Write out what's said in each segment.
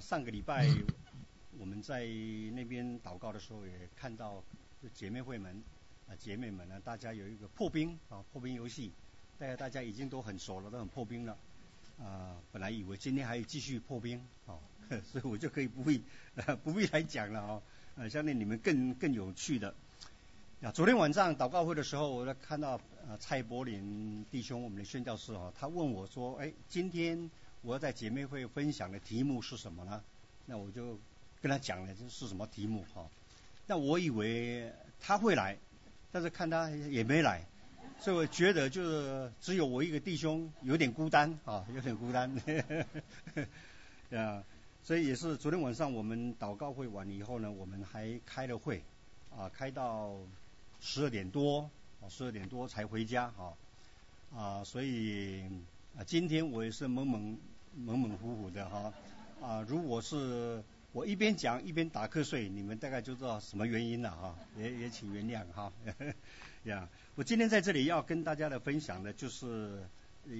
上个礼拜我们在那边祷告的时候，也看到姐妹会们啊，姐妹们呢，大家有一个破冰啊，破冰游戏，大家大家已经都很熟了，都很破冰了啊。本来以为今天还继续破冰啊，所以我就可以不必 不必来讲了啊，呃，相信你们更更有趣的。啊，昨天晚上祷告会的时候，我看到呃蔡柏林弟兄，我们的宣教师啊，他问我说，哎，今天我要在姐妹会分享的题目是什么呢？那我就跟他讲了这是什么题目哈。那我以为他会来，但是看他也没来，所以我觉得就是只有我一个弟兄有点孤单啊，有点孤单。啊，所以也是昨天晚上我们祷告会完了以后呢，我们还开了会啊，开到。十二点多，啊，十二点多才回家，哈，啊，所以啊，今天我也是蒙蒙蒙蒙糊糊的，哈，啊，如果是我一边讲一边打瞌睡，你们大概就知道什么原因了，哈，也也请原谅，哈，呀，我今天在这里要跟大家的分享的就是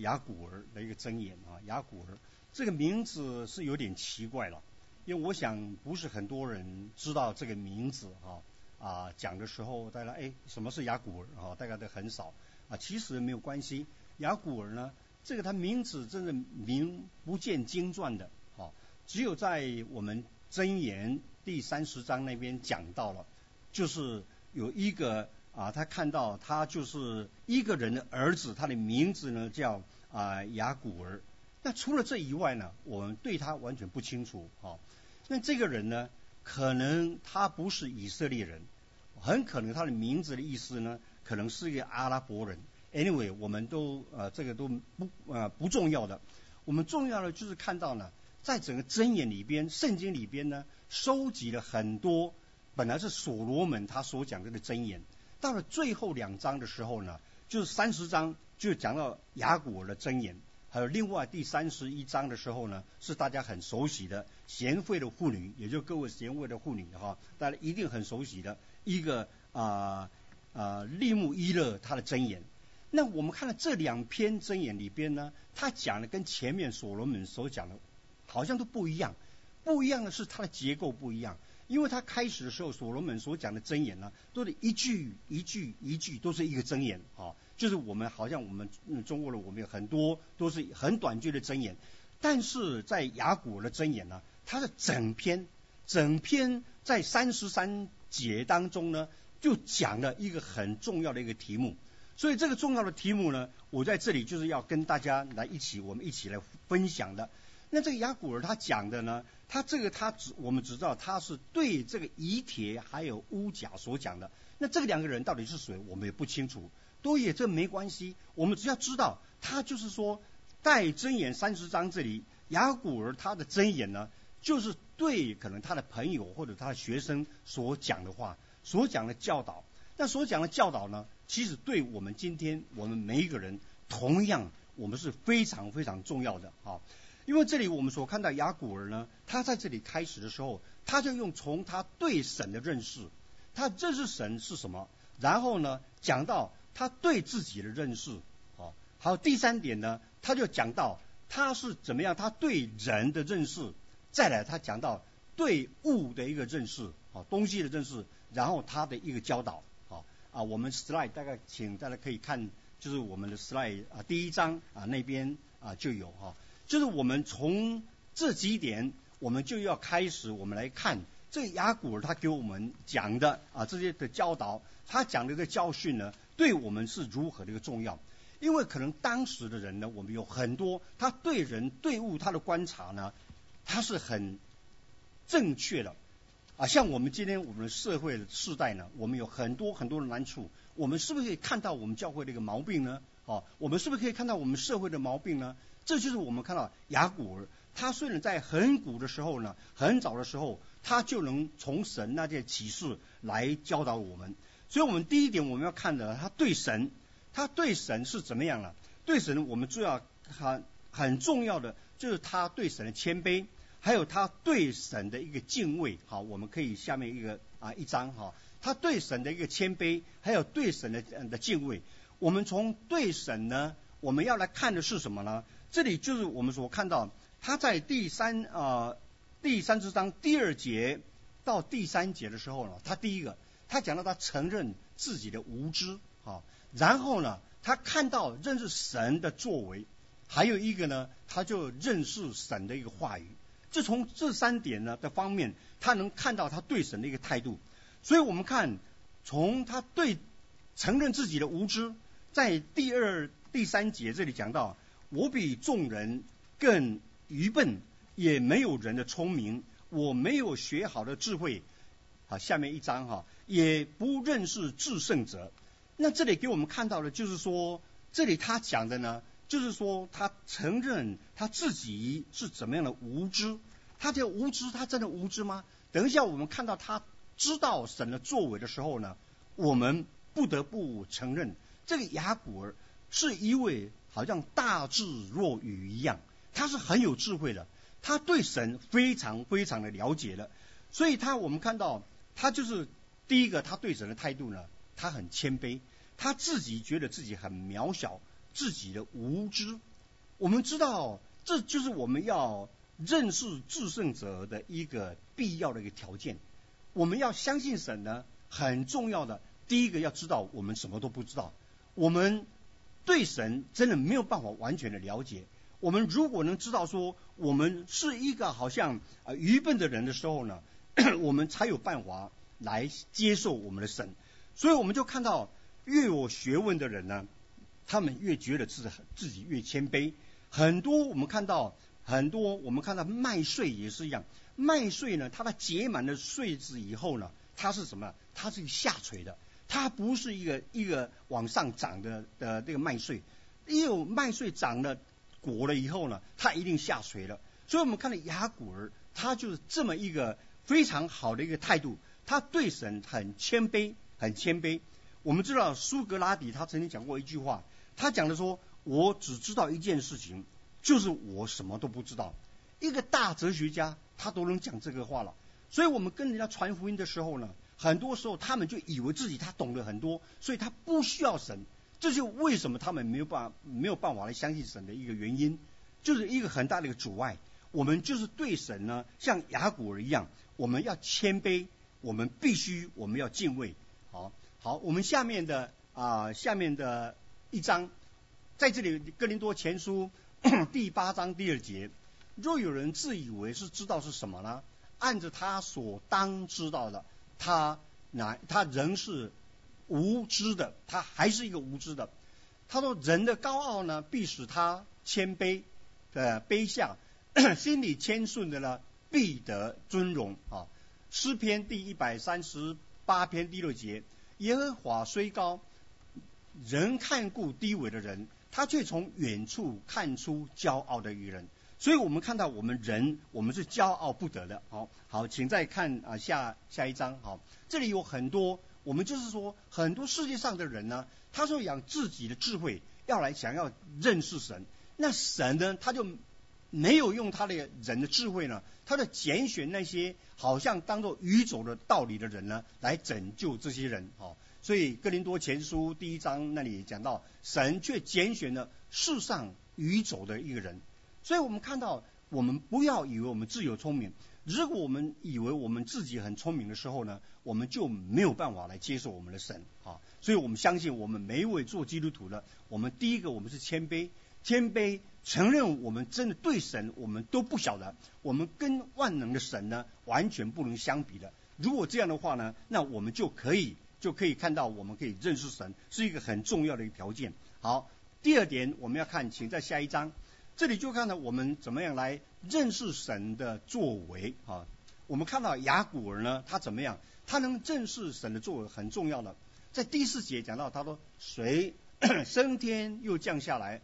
雅古儿的一个箴言，啊，雅古儿这个名字是有点奇怪了，因为我想不是很多人知道这个名字，哈。啊，讲的时候，大家哎，什么是雅古尔啊？大家都很少啊。其实没有关系，雅古尔呢，这个它名字真的名不见经传的，好，只有在我们箴言第三十章那边讲到了，就是有一个啊，他看到他就是一个人的儿子，他的名字呢叫啊雅古尔。那除了这以外呢，我们对他完全不清楚哦。那这个人呢？可能他不是以色列人，很可能他的名字的意思呢，可能是一个阿拉伯人。Anyway，我们都呃这个都不呃不重要的，我们重要的就是看到呢，在整个箴言里边，圣经里边呢，收集了很多本来是所罗门他所讲这个箴言，到了最后两章的时候呢，就是三十章就讲到雅古尔的箴言。还有另外第三十一章的时候呢，是大家很熟悉的贤惠的妇女，也就各位贤惠的妇女哈，大家一定很熟悉的一个啊啊利木伊勒他的箴言。那我们看到这两篇箴言里边呢，他讲的跟前面所罗门所讲的，好像都不一样。不一样的是它的结构不一样，因为他开始的时候所罗门所讲的箴言呢，都是一句一句一句都是一个箴言啊。就是我们好像我们嗯中国人，我们有很多都是很短句的箴言，但是在雅古的箴言呢，它的整篇整篇在三十三节当中呢，就讲了一个很重要的一个题目。所以这个重要的题目呢，我在这里就是要跟大家来一起，我们一起来分享的。那这个雅古尔他讲的呢，他这个他只我们只知道他是对这个遗帖还有乌甲所讲的。那这个两个人到底是谁，我们也不清楚。多也这没关系，我们只要知道，他就是说，在真言三十章这里，雅古尔他的真言呢，就是对可能他的朋友或者他的学生所讲的话，所讲的教导。那所讲的教导呢，其实对我们今天我们每一个人，同样我们是非常非常重要的啊。因为这里我们所看到雅古尔呢，他在这里开始的时候，他就用从他对神的认识，他认识神是什么，然后呢讲到。他对自己的认识，好，好，第三点呢，他就讲到他是怎么样，他对人的认识，再来他讲到对物的一个认识，啊，东西的认识，然后他的一个教导，啊，我们 slide 大概请大家可以看，就是我们的 slide 啊，第一章啊那边啊就有哈，就是我们从这几点，我们就要开始，我们来看这雅古尔他给我们讲的啊这些的教导，他讲的一个教训呢。对我们是如何的一个重要？因为可能当时的人呢，我们有很多他对人对物他的观察呢，他是很正确的啊。像我们今天我们的社会的世代呢，我们有很多很多的难处，我们是不是可以看到我们教会的一个毛病呢？哦，我们是不是可以看到我们社会的毛病呢？这就是我们看到雅古尔，他虽然在很古的时候呢，很早的时候，他就能从神那件启示来教导我们。所以我们第一点我们要看的，他对神，他对神是怎么样了？对神，我们主要很很重要的就是他对神的谦卑，还有他对神的一个敬畏。好，我们可以下面一个啊一张哈，他对神的一个谦卑，还有对神的的敬畏。我们从对神呢，我们要来看的是什么呢？这里就是我们所看到他在第三啊第三十章第二节到第三节的时候呢，他第一个他讲到他承认自己的无知啊，然后呢，他看到认识神的作为，还有一个呢，他就认识神的一个话语。就从这三点呢的方面，他能看到他对神的一个态度。所以我们看从他对承认自己的无知，在第二、第三节这里讲到，我比众人更愚笨，也没有人的聪明，我没有学好的智慧。好，下面一章哈，也不认识至圣者。那这里给我们看到的，就是说，这里他讲的呢。就是说，他承认他自己是怎么样的无知。他这无知，他真的无知吗？等一下，我们看到他知道神的作为的时候呢，我们不得不承认，这个雅古尔是一位好像大智若愚一样，他是很有智慧的，他对神非常非常的了解的。所以他我们看到，他就是第一个，他对神的态度呢，他很谦卑，他自己觉得自己很渺小。自己的无知，我们知道，这就是我们要认识至圣者的一个必要的一个条件。我们要相信神呢，很重要的第一个要知道，我们什么都不知道。我们对神真的没有办法完全的了解。我们如果能知道说，我们是一个好像啊愚笨的人的时候呢，我们才有办法来接受我们的神。所以我们就看到，越有学问的人呢。他们越觉得自自己越谦卑，很多我们看到很多我们看到麦穗也是一样，麦穗呢，它的结满了穗子以后呢，它是什么？它是下垂的，它不是一个一个往上长的的这个麦穗，因为麦穗长了果了以后呢，它一定下垂了。所以我们看到雅古儿，他就是这么一个非常好的一个态度，他对神很谦卑，很谦卑。我们知道苏格拉底他曾经讲过一句话。他讲的说：“我只知道一件事情，就是我什么都不知道。”一个大哲学家他都能讲这个话了。所以我们跟人家传福音的时候呢，很多时候他们就以为自己他懂得很多，所以他不需要神。这就为什么他们没有办法没有办法来相信神的一个原因，就是一个很大的一个阻碍。我们就是对神呢，像雅古儿一样，我们要谦卑，我们必须我们要敬畏。好，好，我们下面的啊，下面的。一章，在这里，哥林多前书第八章第二节，若有人自以为是知道是什么呢？按着他所当知道的，他乃他仍是无知的，他还是一个无知的。他说：人的高傲呢，必使他谦卑的卑下；心里谦顺的呢，必得尊荣。啊，诗篇第一百三十八篇第六节，耶和华虽高。人看顾低微的人，他却从远处看出骄傲的愚人。所以我们看到我们人，我们是骄傲不得的。好，好，请再看啊下下一章。好，这里有很多，我们就是说，很多世界上的人呢，他说养自己的智慧，要来想要认识神。那神呢，他就没有用他的人的智慧呢，他的拣选那些好像当做愚拙的道理的人呢，来拯救这些人。好。所以哥林多前书第一章那里讲到，神却拣选了世上愚走的一个人。所以我们看到，我们不要以为我们自有聪明。如果我们以为我们自己很聪明的时候呢，我们就没有办法来接受我们的神啊。所以我们相信，我们每一位做基督徒的，我们第一个我们是谦卑，谦卑承认我们真的对神我们都不晓得，我们跟万能的神呢完全不能相比的。如果这样的话呢，那我们就可以。就可以看到，我们可以认识神是一个很重要的一个条件。好，第二点我们要看，请在下一章，这里就看到我们怎么样来认识神的作为啊。我们看到雅古尔呢，他怎么样？他能认识神的作为很重要的。在第四节讲到，他说：谁 升天又降下来？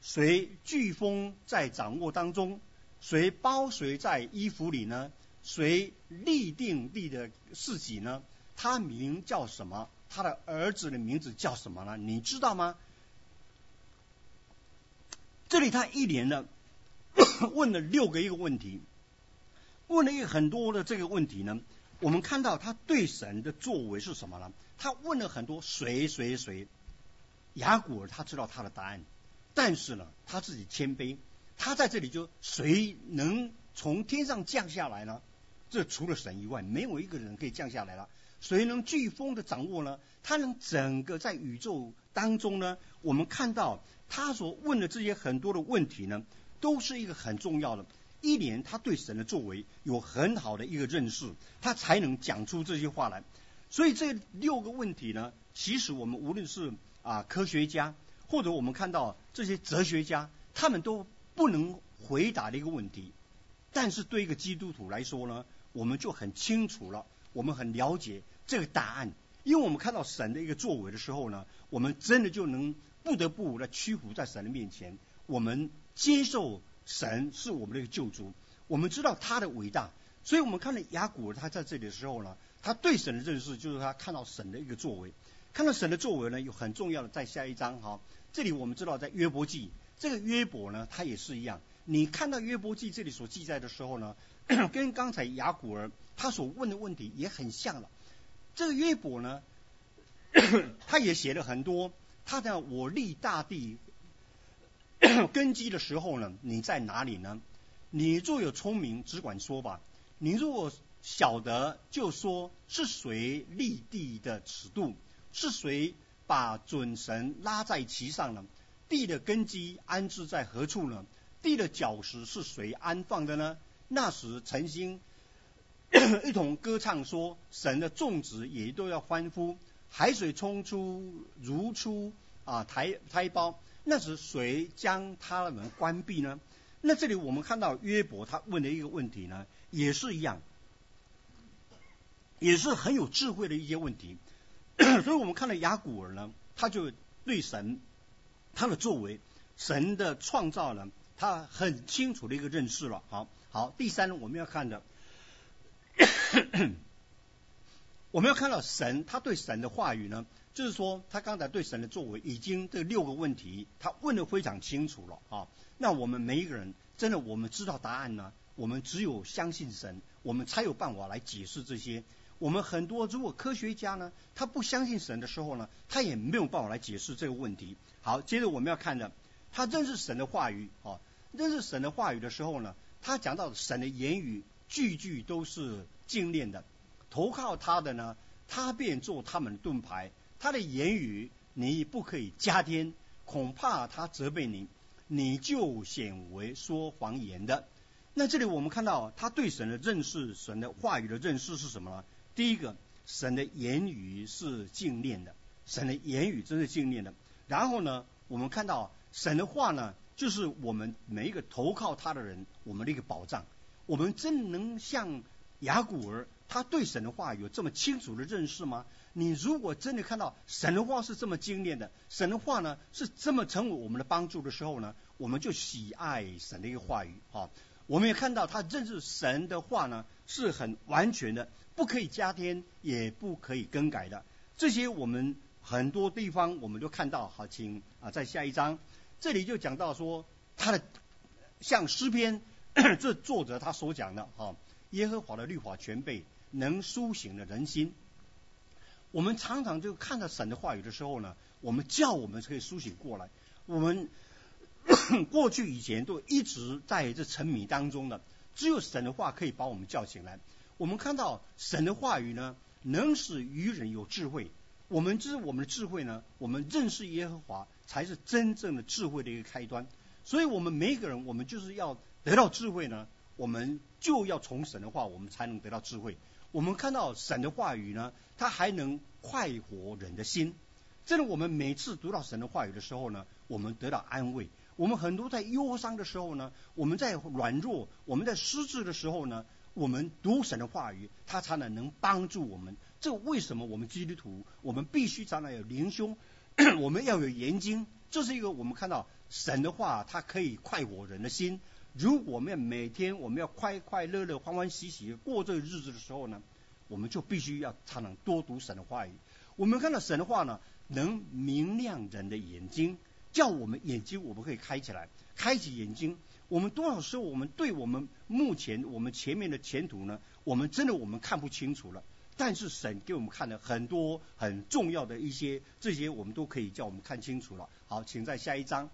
谁飓风在掌握当中？谁包谁在衣服里呢？谁立定立的事己呢？他名叫什么？他的儿子的名字叫什么呢？你知道吗？这里他一连呢 问了六个一个问题，问了一个很多的这个问题呢。我们看到他对神的作为是什么呢？他问了很多谁谁谁，雅古尔他知道他的答案，但是呢他自己谦卑，他在这里就谁能从天上降下来呢？这除了神以外，没有一个人可以降下来了。谁能飓风的掌握呢？他能整个在宇宙当中呢？我们看到他所问的这些很多的问题呢，都是一个很重要的。一年他对神的作为有很好的一个认识，他才能讲出这些话来。所以这六个问题呢，其实我们无论是啊科学家，或者我们看到这些哲学家，他们都不能回答的一个问题。但是对一个基督徒来说呢，我们就很清楚了，我们很了解这个答案，因为我们看到神的一个作为的时候呢，我们真的就能不得不来屈服在神的面前，我们接受神是我们的一个救主，我们知道他的伟大，所以我们看到雅古尔他在这里的时候呢，他对神的认识就是他看到神的一个作为，看到神的作为呢，有很重要的在下一章哈，这里我们知道在约伯记，这个约伯呢，他也是一样。你看到约伯记这里所记载的时候呢，跟刚才雅古尔他所问的问题也很像了。这个约伯呢，他也写了很多。他在我立大地 根基的时候呢，你在哪里呢？你若有聪明，只管说吧。你若晓得，就说是谁立地的尺度？是谁把准绳拉在其上呢？地的根基安置在何处呢？地的脚石是谁安放的呢？那时诚心 一同歌唱说：神的种植也都要欢呼。海水冲出如出啊胎胎胞，那时谁将他们关闭呢？那这里我们看到约伯他问的一个问题呢，也是一样，也是很有智慧的一些问题。所以我们看到雅古尔呢，他就对神他的作为，神的创造呢。他很清楚的一个认识了。好，好，第三我们要看的，我们要看到神，他对神的话语呢，就是说他刚才对神的作为，已经这六个问题他问的非常清楚了啊。那我们每一个人真的我们知道答案呢，我们只有相信神，我们才有办法来解释这些。我们很多如果科学家呢，他不相信神的时候呢，他也没有办法来解释这个问题。好，接着我们要看的，他认识神的话语啊。认识神的话语的时候呢，他讲到神的言语句句都是精炼的，投靠他的呢，他便做他们的盾牌。他的言语你不可以加添，恐怕他责备你，你就显为说谎言的。那这里我们看到他对神的认识，神的话语的认识是什么呢？第一个，神的言语是精炼的，神的言语真是精炼的。然后呢，我们看到神的话呢。就是我们每一个投靠他的人，我们的一个保障。我们真能像雅古尔，他对神的话有这么清楚的认识吗？你如果真的看到神的话是这么精炼的，神的话呢是这么成为我们的帮助的时候呢，我们就喜爱神的一个话语啊。我们也看到他认识神的话呢是很完全的，不可以加添，也不可以更改的。这些我们很多地方我们都看到。好，请啊，在下一章。这里就讲到说，他的像诗篇，这作者他所讲的哈，耶和华的律法全备，能苏醒的人心。我们常常就看到神的话语的时候呢，我们叫我们可以苏醒过来。我们 过去以前都一直在这沉迷当中的，只有神的话可以把我们叫醒来。我们看到神的话语呢，能使愚人有智慧。我们知我们的智慧呢，我们认识耶和华。才是真正的智慧的一个开端，所以我们每一个人，我们就是要得到智慧呢，我们就要从神的话，我们才能得到智慧。我们看到神的话语呢，它还能快活人的心。真的，我们每次读到神的话语的时候呢，我们得到安慰。我们很多在忧伤的时候呢，我们在软弱、我们在失智的时候呢，我们读神的话语，它才能能帮助我们。这为什么我们基督徒，我们必须常常有灵修？我们要有研经，这是一个我们看到神的话，它可以快活人的心。如果我们要每天我们要快快乐乐、欢欢喜喜过这个日子的时候呢，我们就必须要常常多读神的话语。我们看到神的话呢，能明亮人的眼睛，叫我们眼睛我们可以开起来，开启眼睛。我们多少时候我们对我们目前我们前面的前途呢，我们真的我们看不清楚了。但是神给我们看了很多很重要的一些，这些我们都可以叫我们看清楚了。好，请在下一章，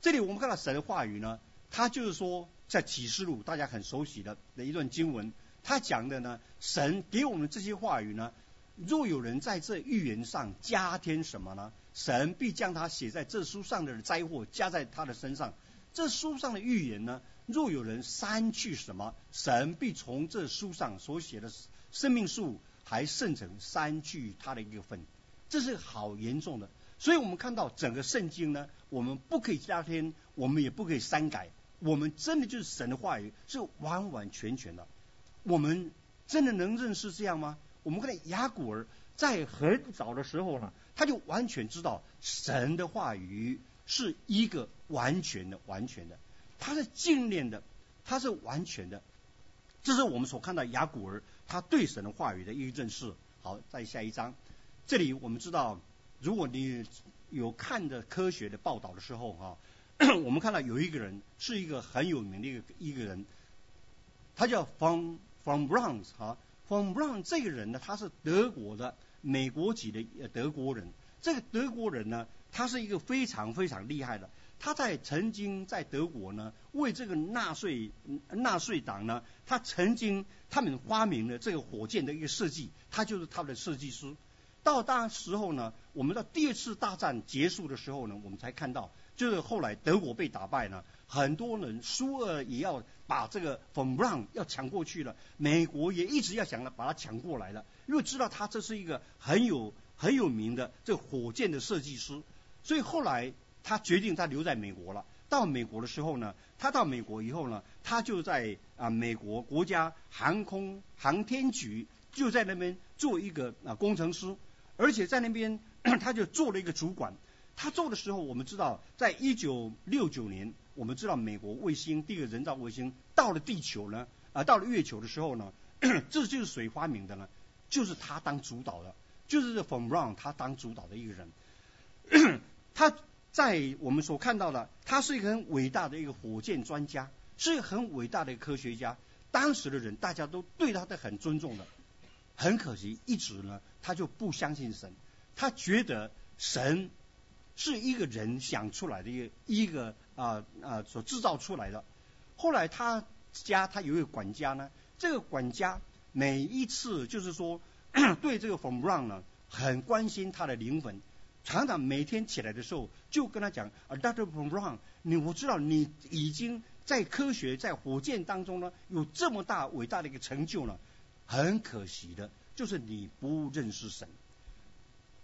这里我们看到神的话语呢，他就是说在启示录大家很熟悉的的一段经文，他讲的呢，神给我们这些话语呢，若有人在这预言上加添什么呢？神必将他写在这书上的灾祸加在他的身上。这书上的预言呢，若有人删去什么，神必从这书上所写的生命树还剩成删去他的一个份。这是好严重的。所以我们看到整个圣经呢，我们不可以加添，我们也不可以删改。我们真的就是神的话语，是完完全全的。我们真的能认识这样吗？我们看雅古尔在很早的时候呢。他就完全知道神的话语是一个完全的、完全的，他是精炼的，他是完全的。这是我们所看到雅古尔他对神的话语的一个认识。好，再下一章，这里我们知道，如果你有看的科学的报道的时候哈，我们看到有一个人是一个很有名的一个一个人，他叫 Von Von Braun 哈，Von Braun 这个人呢，他是德国的。美国籍的德国人，这个德国人呢，他是一个非常非常厉害的。他在曾经在德国呢，为这个纳粹纳粹党呢，他曾经他们发明了这个火箭的一个设计，他就是他的设计师。到当时候呢，我们到第二次大战结束的时候呢，我们才看到，就是后来德国被打败呢，很多人苏俄也要把这个 von Braun 要抢过去了，美国也一直要想着把它抢过来了。因为知道他这是一个很有很有名的这火箭的设计师，所以后来他决定他留在美国了。到美国的时候呢，他到美国以后呢，他就在啊美国国家航空航天局就在那边做一个啊工程师，而且在那边 他就做了一个主管。他做的时候，我们知道，在一九六九年，我们知道美国卫星第一个人造卫星到了地球呢，啊到了月球的时候呢，这就是谁发明的呢？就是他当主导的，就是这 From Brown 他当主导的一个人。他在我们所看到的，他是一个很伟大的一个火箭专家，是一个很伟大的一个科学家。当时的人大家都对他的很尊重的。很可惜，一直呢他就不相信神，他觉得神是一个人想出来的一个一个啊啊所制造出来的。后来他家他有一个管家呢，这个管家。每一次就是说，对这个 From run 呢，很关心他的灵魂，常常每天起来的时候就跟他讲，啊，Dr. From Brown，你我知道你已经在科学在火箭当中呢有这么大伟大的一个成就了，很可惜的就是你不认识神。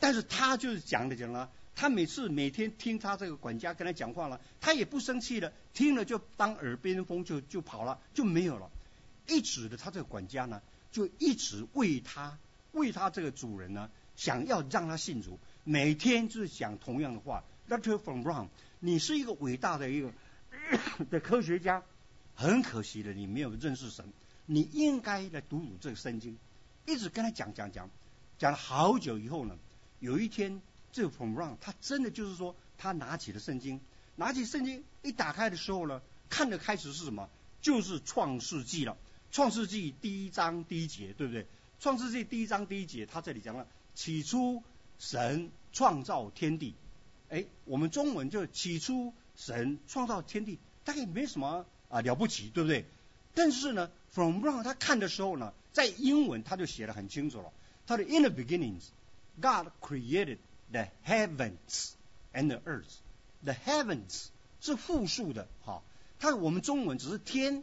但是他就是讲的讲了，他每次每天听他这个管家跟他讲话了，他也不生气了，听了就当耳边风就就跑了就没有了，一直的他这个管家呢。就一直为他，为他这个主人呢，想要让他信主，每天就是讲同样的话。Doctor From Brown，你是一个伟大的一个 的科学家，很可惜的你没有认识神，你应该来读读这个圣经。一直跟他讲讲讲，讲了好久以后呢，有一天这个 From Brown 他真的就是说，他拿起了圣经，拿起圣经一打开的时候呢，看的开始是什么？就是创世纪了。创世纪第一章第一节，对不对？创世纪第一章第一节，他这里讲了，起初神创造天地。哎，我们中文就起初神创造天地，大概没什么啊了不起，对不对？但是呢，From Brown 他看的时候呢，在英文他就写的很清楚了。他的 In the beginnings, God created the heavens and the earth. The heavens 是复数的，哈。它我们中文只是天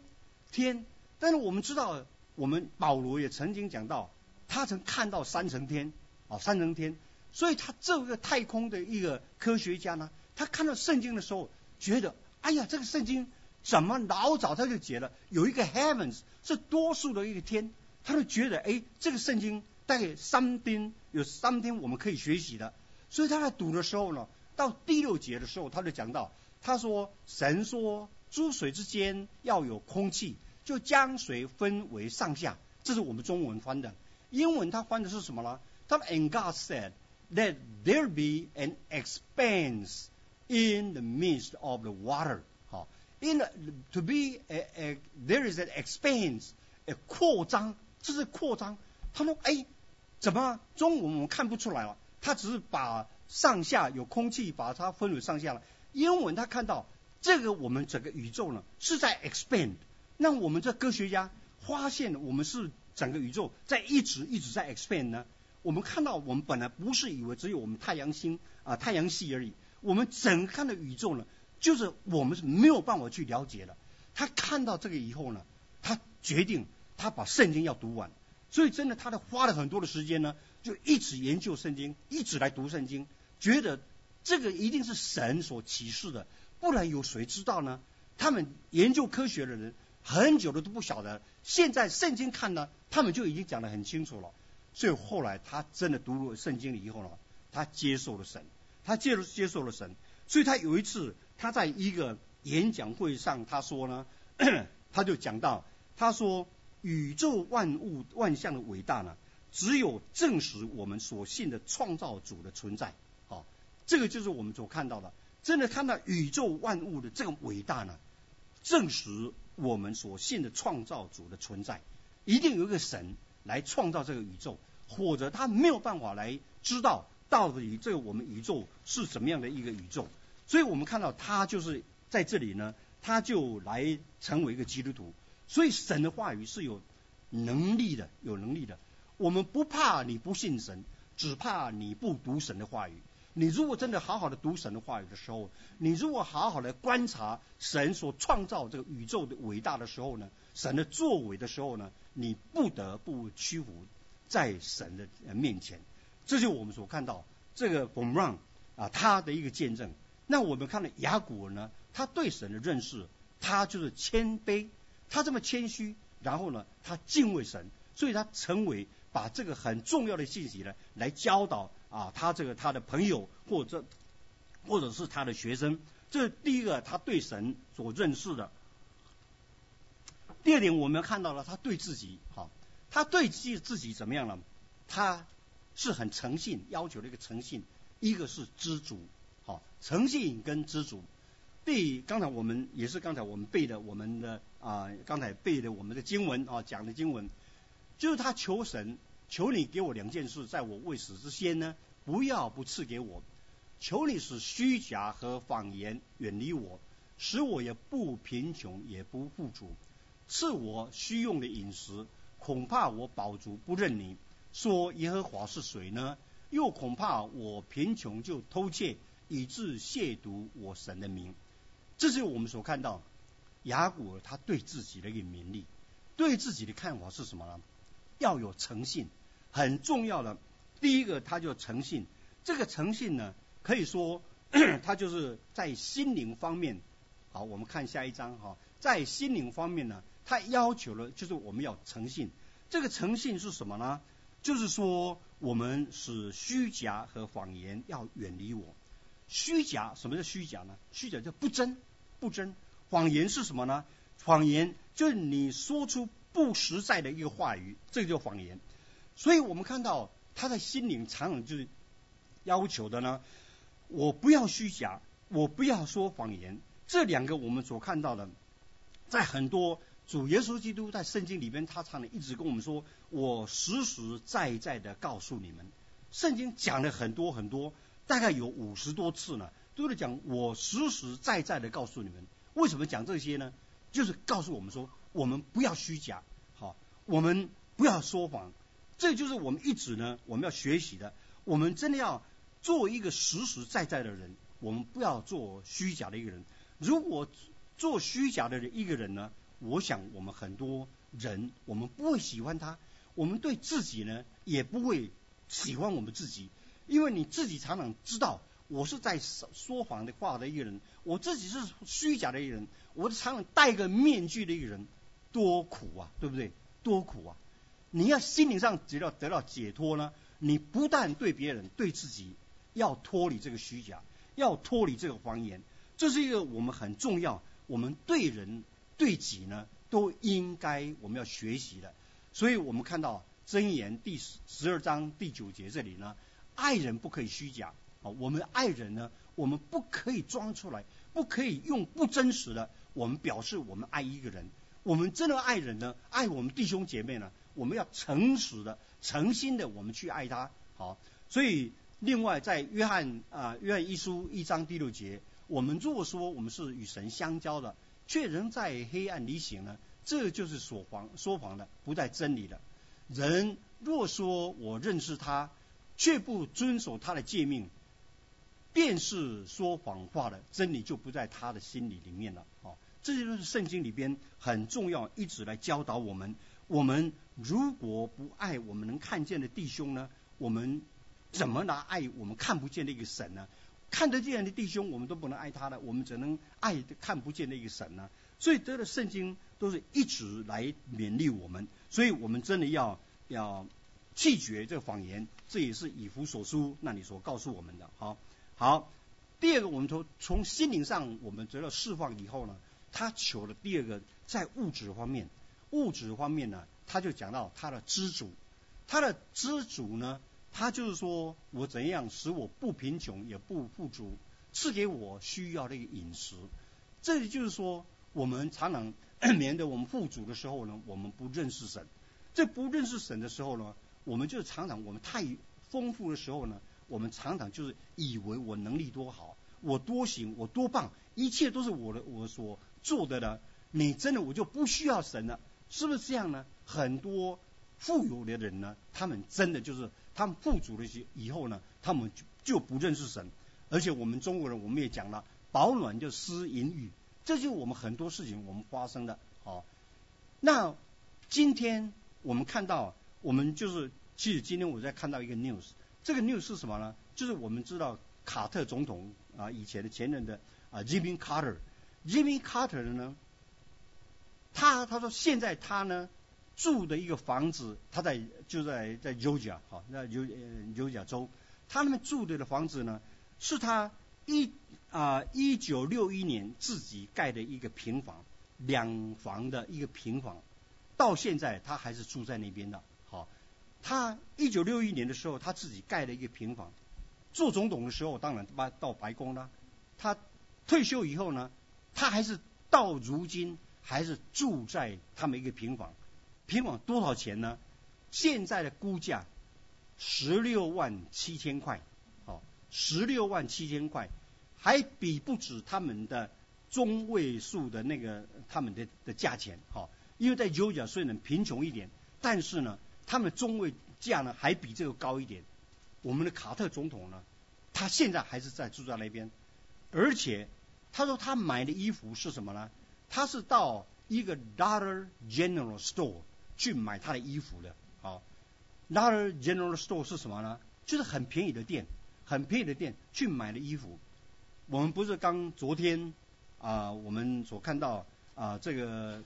天。但是我们知道，我们保罗也曾经讲到，他曾看到三层天，啊，三层天，所以他这个太空的一个科学家呢，他看到圣经的时候，觉得，哎呀，这个圣经怎么老早他就解了，有一个 heavens 是多数的一个天，他就觉得，哎，这个圣经带三天有三天我们可以学习的，所以他在读的时候呢，到第六节的时候，他就讲到，他说，神说，诸水之间要有空气。就将水分为上下，这是我们中文翻的。英文他翻的是什么呢？他说，And God said that there be an expanse in the midst of the water。好，in to be a a there is an expanse，a 扩张，这是扩张。他说，哎，怎么中文我们看不出来了？他只是把上下有空气把它分为上下了。英文他看到这个我们整个宇宙呢是在 expand。那我们这科学家发现，我们是整个宇宙在一直一直在 expand 呢。我们看到，我们本来不是以为只有我们太阳星啊太阳系而已，我们整看的宇宙呢，就是我们是没有办法去了解的。他看到这个以后呢，他决定他把圣经要读完，所以真的他的花了很多的时间呢，就一直研究圣经，一直来读圣经，觉得这个一定是神所启示的，不然有谁知道呢？他们研究科学的人。很久了都不晓得，现在圣经看呢，他们就已经讲得很清楚了。所以后来他真的读了圣经了以后呢，他接受了神，他接受接受了神。所以他有一次他在一个演讲会上，他说呢，他就讲到，他说宇宙万物万象的伟大呢，只有证实我们所信的创造主的存在。好，这个就是我们所看到的，真的看到宇宙万物的这个伟大呢，证实。我们所信的创造主的存在，一定有一个神来创造这个宇宙，或者他没有办法来知道到底这个我们宇宙是什么样的一个宇宙。所以我们看到他就是在这里呢，他就来成为一个基督徒。所以神的话语是有能力的，有能力的。我们不怕你不信神，只怕你不读神的话语。你如果真的好好的读神的话语的时候，你如果好好的观察神所创造这个宇宙的伟大的时候呢，神的作为的时候呢，你不得不屈服在神的面前。这就我们所看到这个 b o m r a n 啊，他的一个见证。那我们看到雅古呢，他对神的认识，他就是谦卑，他这么谦虚，然后呢，他敬畏神，所以他成为把这个很重要的信息呢，来教导。啊，他这个他的朋友或者或者是他的学生，这第一个他对神所认识的。第二点，我们看到了他对自己，好，他对自自己怎么样了？他是很诚信，要求的一个诚信，一个是知足，好，诚信跟知足。第刚才我们也是刚才我们背的我们的啊，刚才背的我们的经文啊，讲的经文，就是他求神。求你给我两件事，在我未死之先呢，不要不赐给我。求你使虚假和谎言远离我，使我也不贫穷也不富足。赐我虚用的饮食，恐怕我饱足不认你。说耶和华是谁呢？又恐怕我贫穷就偷窃，以致亵渎我神的名。这是我们所看到雅古他对自己的一个名利，对自己的看法是什么呢？要有诚信，很重要的。第一个，他就诚信。这个诚信呢，可以说 他就是在心灵方面。好，我们看下一章哈，在心灵方面呢，他要求了，就是我们要诚信。这个诚信是什么呢？就是说，我们使虚假和谎言要远离我。虚假，什么叫虚假呢？虚假叫不真，不真。谎言是什么呢？谎言就是你说出。不实在的一个话语，这个叫谎言。所以我们看到他的心灵常常就是要求的呢，我不要虚假，我不要说谎言。这两个我们所看到的，在很多主耶稣基督在圣经里边，他常常一直跟我们说，我实实在在的告诉你们。圣经讲了很多很多，大概有五十多次呢，都是讲我实实在在的告诉你们。为什么讲这些呢？就是告诉我们说。我们不要虚假，好，我们不要说谎，这就是我们一直呢，我们要学习的。我们真的要做一个实实在在的人，我们不要做虚假的一个人。如果做虚假的一个人呢，我想我们很多人，我们不会喜欢他，我们对自己呢也不会喜欢我们自己，因为你自己常常知道。我是在说谎的话的一个人，我自己是虚假的一个人，我常常戴个面具的一个人，多苦啊，对不对？多苦啊！你要心灵上只要得到解脱呢，你不但对别人、对自己要脱离这个虚假，要脱离这个谎言，这是一个我们很重要，我们对人对己呢都应该我们要学习的。所以我们看到箴言第十十二章第九节这里呢，爱人不可以虚假。啊，我们爱人呢，我们不可以装出来，不可以用不真实的，我们表示我们爱一个人。我们真的爱人呢，爱我们弟兄姐妹呢，我们要诚实的、诚心的，我们去爱他。好，所以另外在约翰啊，约翰一书一章第六节，我们若说我们是与神相交的，却仍在黑暗里行呢，这就是说谎说谎的，不在真理的。人若说我认识他，却不遵守他的诫命，便是说谎话的，真理就不在他的心里里面了。哦，这就是圣经里边很重要，一直来教导我们：我们如果不爱我们能看见的弟兄呢，我们怎么来爱我们看不见的一个神呢？看得见的弟兄，我们都不能爱他的，我们只能爱看不见的一个神呢？所以，这个圣经都是一直来勉励我们，所以我们真的要要拒绝这个谎言，这也是以弗所书那里所告诉我们的。好，好，第二个，我们从从心灵上我们得到释放以后呢，他求的第二个在物质方面，物质方面呢，他就讲到他的知足，他的知足呢，他就是说我怎样使我不贫穷也不富足，赐给我需要的一个饮食，这里就是说。我们常常 免得我们富足的时候呢，我们不认识神。这不认识神的时候呢，我们就是常常我们太丰富的时候呢，我们常常就是以为我能力多好，我多行，我多棒，一切都是我的我所做的呢。你真的我就不需要神了，是不是这样呢？很多富有的人呢，他们真的就是他们富足了些以后呢，他们就就不认识神。而且我们中国人我们也讲了，保暖就失淫欲。这就是我们很多事情我们发生的，好。那今天我们看到，我们就是其实今天我在看到一个 news，这个 news 是什么呢？就是我们知道卡特总统啊，以前的前任的啊，Jimmy Carter Jimmy Carter 呢，他他说现在他呢住的一个房子，他在就在在 Georgia 好，那 Georgia 州，他那边住的的房子呢，是他一。啊，一九六一年自己盖的一个平房，两房的一个平房，到现在他还是住在那边的。好，他一九六一年的时候他自己盖了一个平房，做总统的时候当然到到白宫了。他退休以后呢，他还是到如今还是住在他们一个平房。平房多少钱呢？现在的估价十六万七千块，好，十六万七千块。还比不止他们的中位数的那个他们的的价钱，哈，因为在尤加虽然贫穷一点，但是呢，他们中位价呢还比这个高一点。我们的卡特总统呢，他现在还是在住在那边，而且他说他买的衣服是什么呢？他是到一个 Dollar General Store 去买他的衣服的，好，Dollar General Store 是什么呢？就是很便宜的店，很便宜的店去买的衣服。我们不是刚昨天啊，我们所看到啊，这个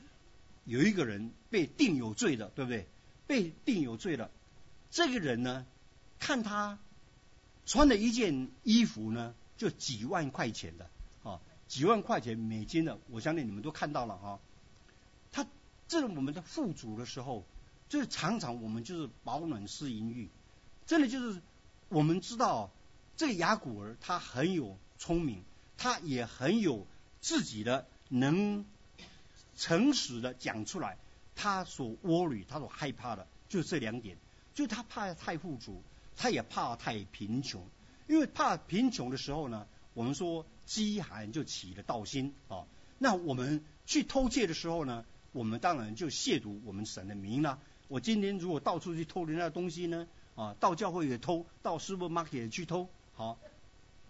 有一个人被定有罪的，对不对？被定有罪的。这个人呢，看他穿的一件衣服呢，就几万块钱的，几万块钱美金的。我相信你们都看到了哈。他这是我们的富足的时候，就是常常我们就是保暖思淫欲，真的就是我们知道这个雅古儿他很有。聪明，他也很有自己的能诚实的讲出来，他所窝虑、他所害怕的，就这两点，就他怕太富足，他也怕太贫穷，因为怕贫穷的时候呢，我们说饥寒就起了盗心啊。那我们去偷窃的时候呢，我们当然就亵渎我们神的名了。我今天如果到处去偷人家的东西呢，啊，到教会也偷，到 supermarket 也去偷，好。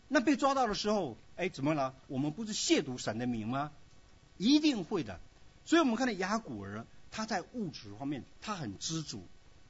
那被抓到的时候，哎，怎么了？我们不是亵渎神的名吗？一定会的。所以我们看到雅古尔，他在物质方面他很知足。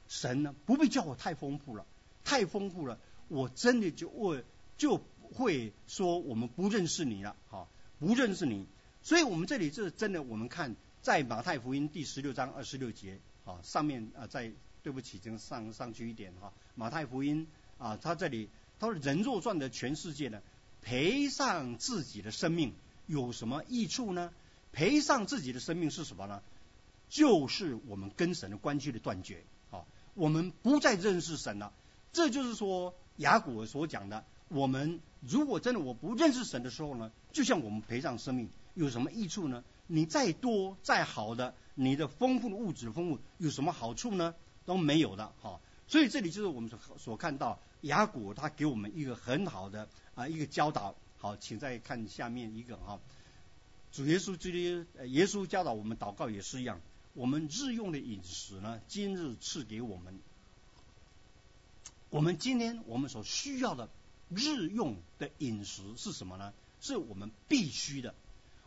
神呢，不必叫我太丰富了，太丰富了，我真的就我就会说我们不认识你了，哈，不认识你。所以我们这里是真的，我们看在马太福音第十六章二十六节，啊，上面啊，在对不起，这个上上去一点哈，马太福音啊，他这里。他说：“人若赚得全世界呢，赔上自己的生命有什么益处呢？赔上自己的生命是什么呢？就是我们跟神的关系的断绝。啊，我们不再认识神了。这就是说雅古所讲的：我们如果真的我不认识神的时候呢，就像我们陪葬生命有什么益处呢？你再多再好的，你的丰富的物质丰富有什么好处呢？都没有的。哈，所以这里就是我们所所看到。”雅古他给我们一个很好的啊一个教导，好，请再看下面一个哈。主耶稣这里，耶稣教导我们祷告也是一样。我们日用的饮食呢，今日赐给我们。我们今天我们所需要的日用的饮食是什么呢？是我们必须的，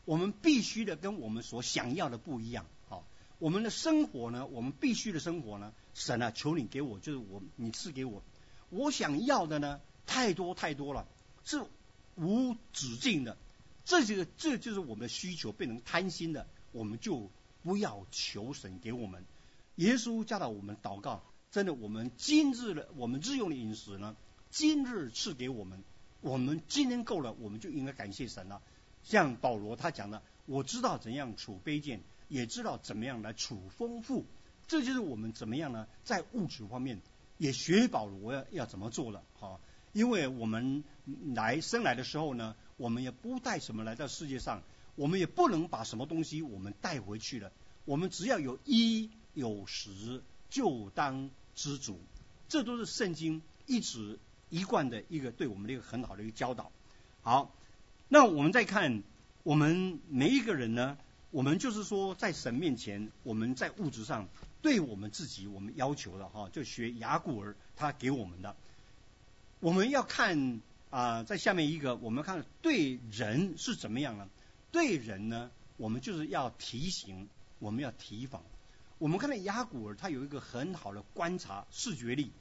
我们必须的跟我们所想要的不一样。好，我们的生活呢，我们必须的生活呢，神啊，求你给我，就是我你赐给我，我想要的呢，太多太多了，是无止境的。这就是这就是我们的需求变成贪心的，我们就不要求神给我们。耶稣教导我们祷告。真的，我们今日的我们日用的饮食呢，今日赐给我们，我们今天够了，我们就应该感谢神了。像保罗他讲的，我知道怎样处卑贱，也知道怎么样来处丰富，这就是我们怎么样呢？在物质方面也学保罗要要怎么做了，好，因为我们来生来的时候呢，我们也不带什么来到世界上，我们也不能把什么东西我们带回去了，我们只要有衣有食，就当。知足，这都是圣经一直一贯的一个对我们的一个很好的一个教导。好，那我们再看我们每一个人呢，我们就是说在神面前，我们在物质上对我们自己我们要求的哈，就学雅古尔他给我们的。我们要看啊，在下面一个，我们看对人是怎么样呢？对人呢，我们就是要提醒，我们要提防。我们看到雅古尔，他有一个很好的观察视觉力。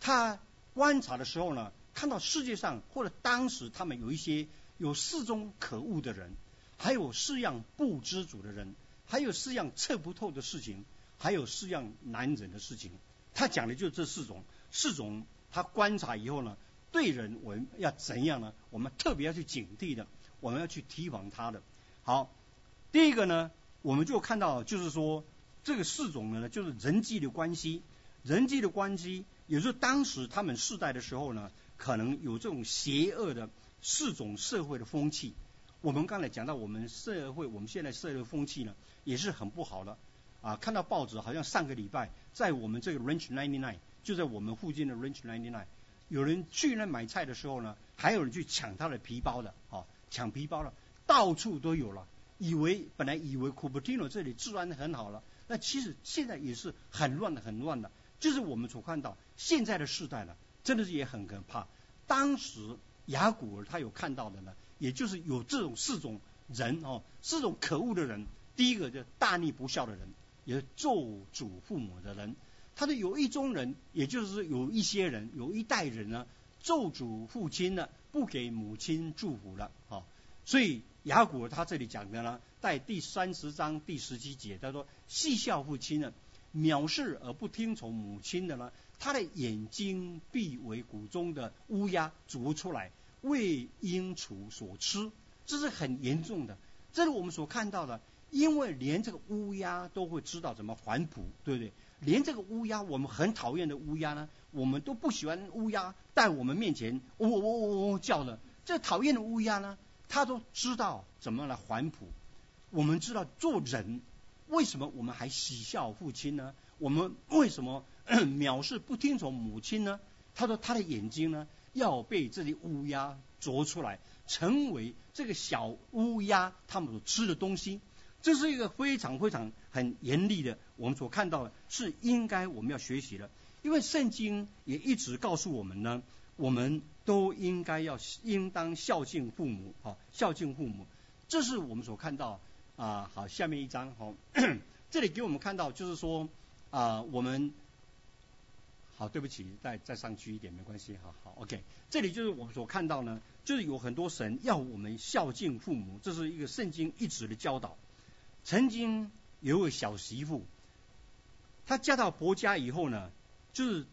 他观察的时候呢，看到世界上或者当时他们有一些有四种可恶的人，还有四样不知足的人，还有四样测不透的事情，还有四样难忍的事情。他讲的就是这四种，四种他观察以后呢，对人我们要怎样呢？我们特别要去警惕的，我们要去提防他的。好，第一个呢，我们就看到就是说。这个四种呢，就是人际的关系，人际的关系，也就是当时他们世代的时候呢，可能有这种邪恶的四种社会的风气。我们刚才讲到，我们社会，我们现在社会风气呢，也是很不好的。啊，看到报纸，好像上个礼拜在我们这个 Range Ninety Nine，就在我们附近的 Range Ninety Nine，有人去那买菜的时候呢，还有人去抢他的皮包的，啊，抢皮包了，到处都有了。以为本来以为 Cupertino 这里治安很好了。那其实现在也是很乱的，很乱的。就是我们所看到现在的时代呢，真的是也很可怕。当时雅古尔他有看到的呢，也就是有这种四种人哦，四种可恶的人。第一个就大逆不孝的人，也咒诅父母的人。他的有一种人，也就是有一些人，有一代人呢，咒诅父亲呢，不给母亲祝福了啊。所以雅古尔他这里讲的呢。在第三十章第十七节，他说：“戏笑父亲呢，藐视而不听从母亲的呢，他的眼睛必为谷中的乌鸦啄出来，为鹰雏所吃。”这是很严重的。这是我们所看到的，因为连这个乌鸦都会知道怎么反哺，对不对？连这个乌鸦，我们很讨厌的乌鸦呢，我们都不喜欢乌鸦在我们面前喔喔喔喔叫的。这讨厌的乌鸦呢，它都知道怎么来反哺。我们知道做人，为什么我们还喜笑父亲呢？我们为什么 藐视不听从母亲呢？他说他的眼睛呢要被这些乌鸦啄出来，成为这个小乌鸦他们所吃的东西。这是一个非常非常很严厉的，我们所看到的是应该我们要学习的。因为圣经也一直告诉我们呢，我们都应该要应当孝敬父母，啊，孝敬父母，这是我们所看到。啊，好，下面一张，好，这里给我们看到，就是说，啊，我们，好，对不起，再再上去一点没关系，好好，OK，这里就是我们所看到呢，就是有很多神要我们孝敬父母，这是一个圣经一直的教导。曾经有个小媳妇，她嫁到婆家以后呢，就是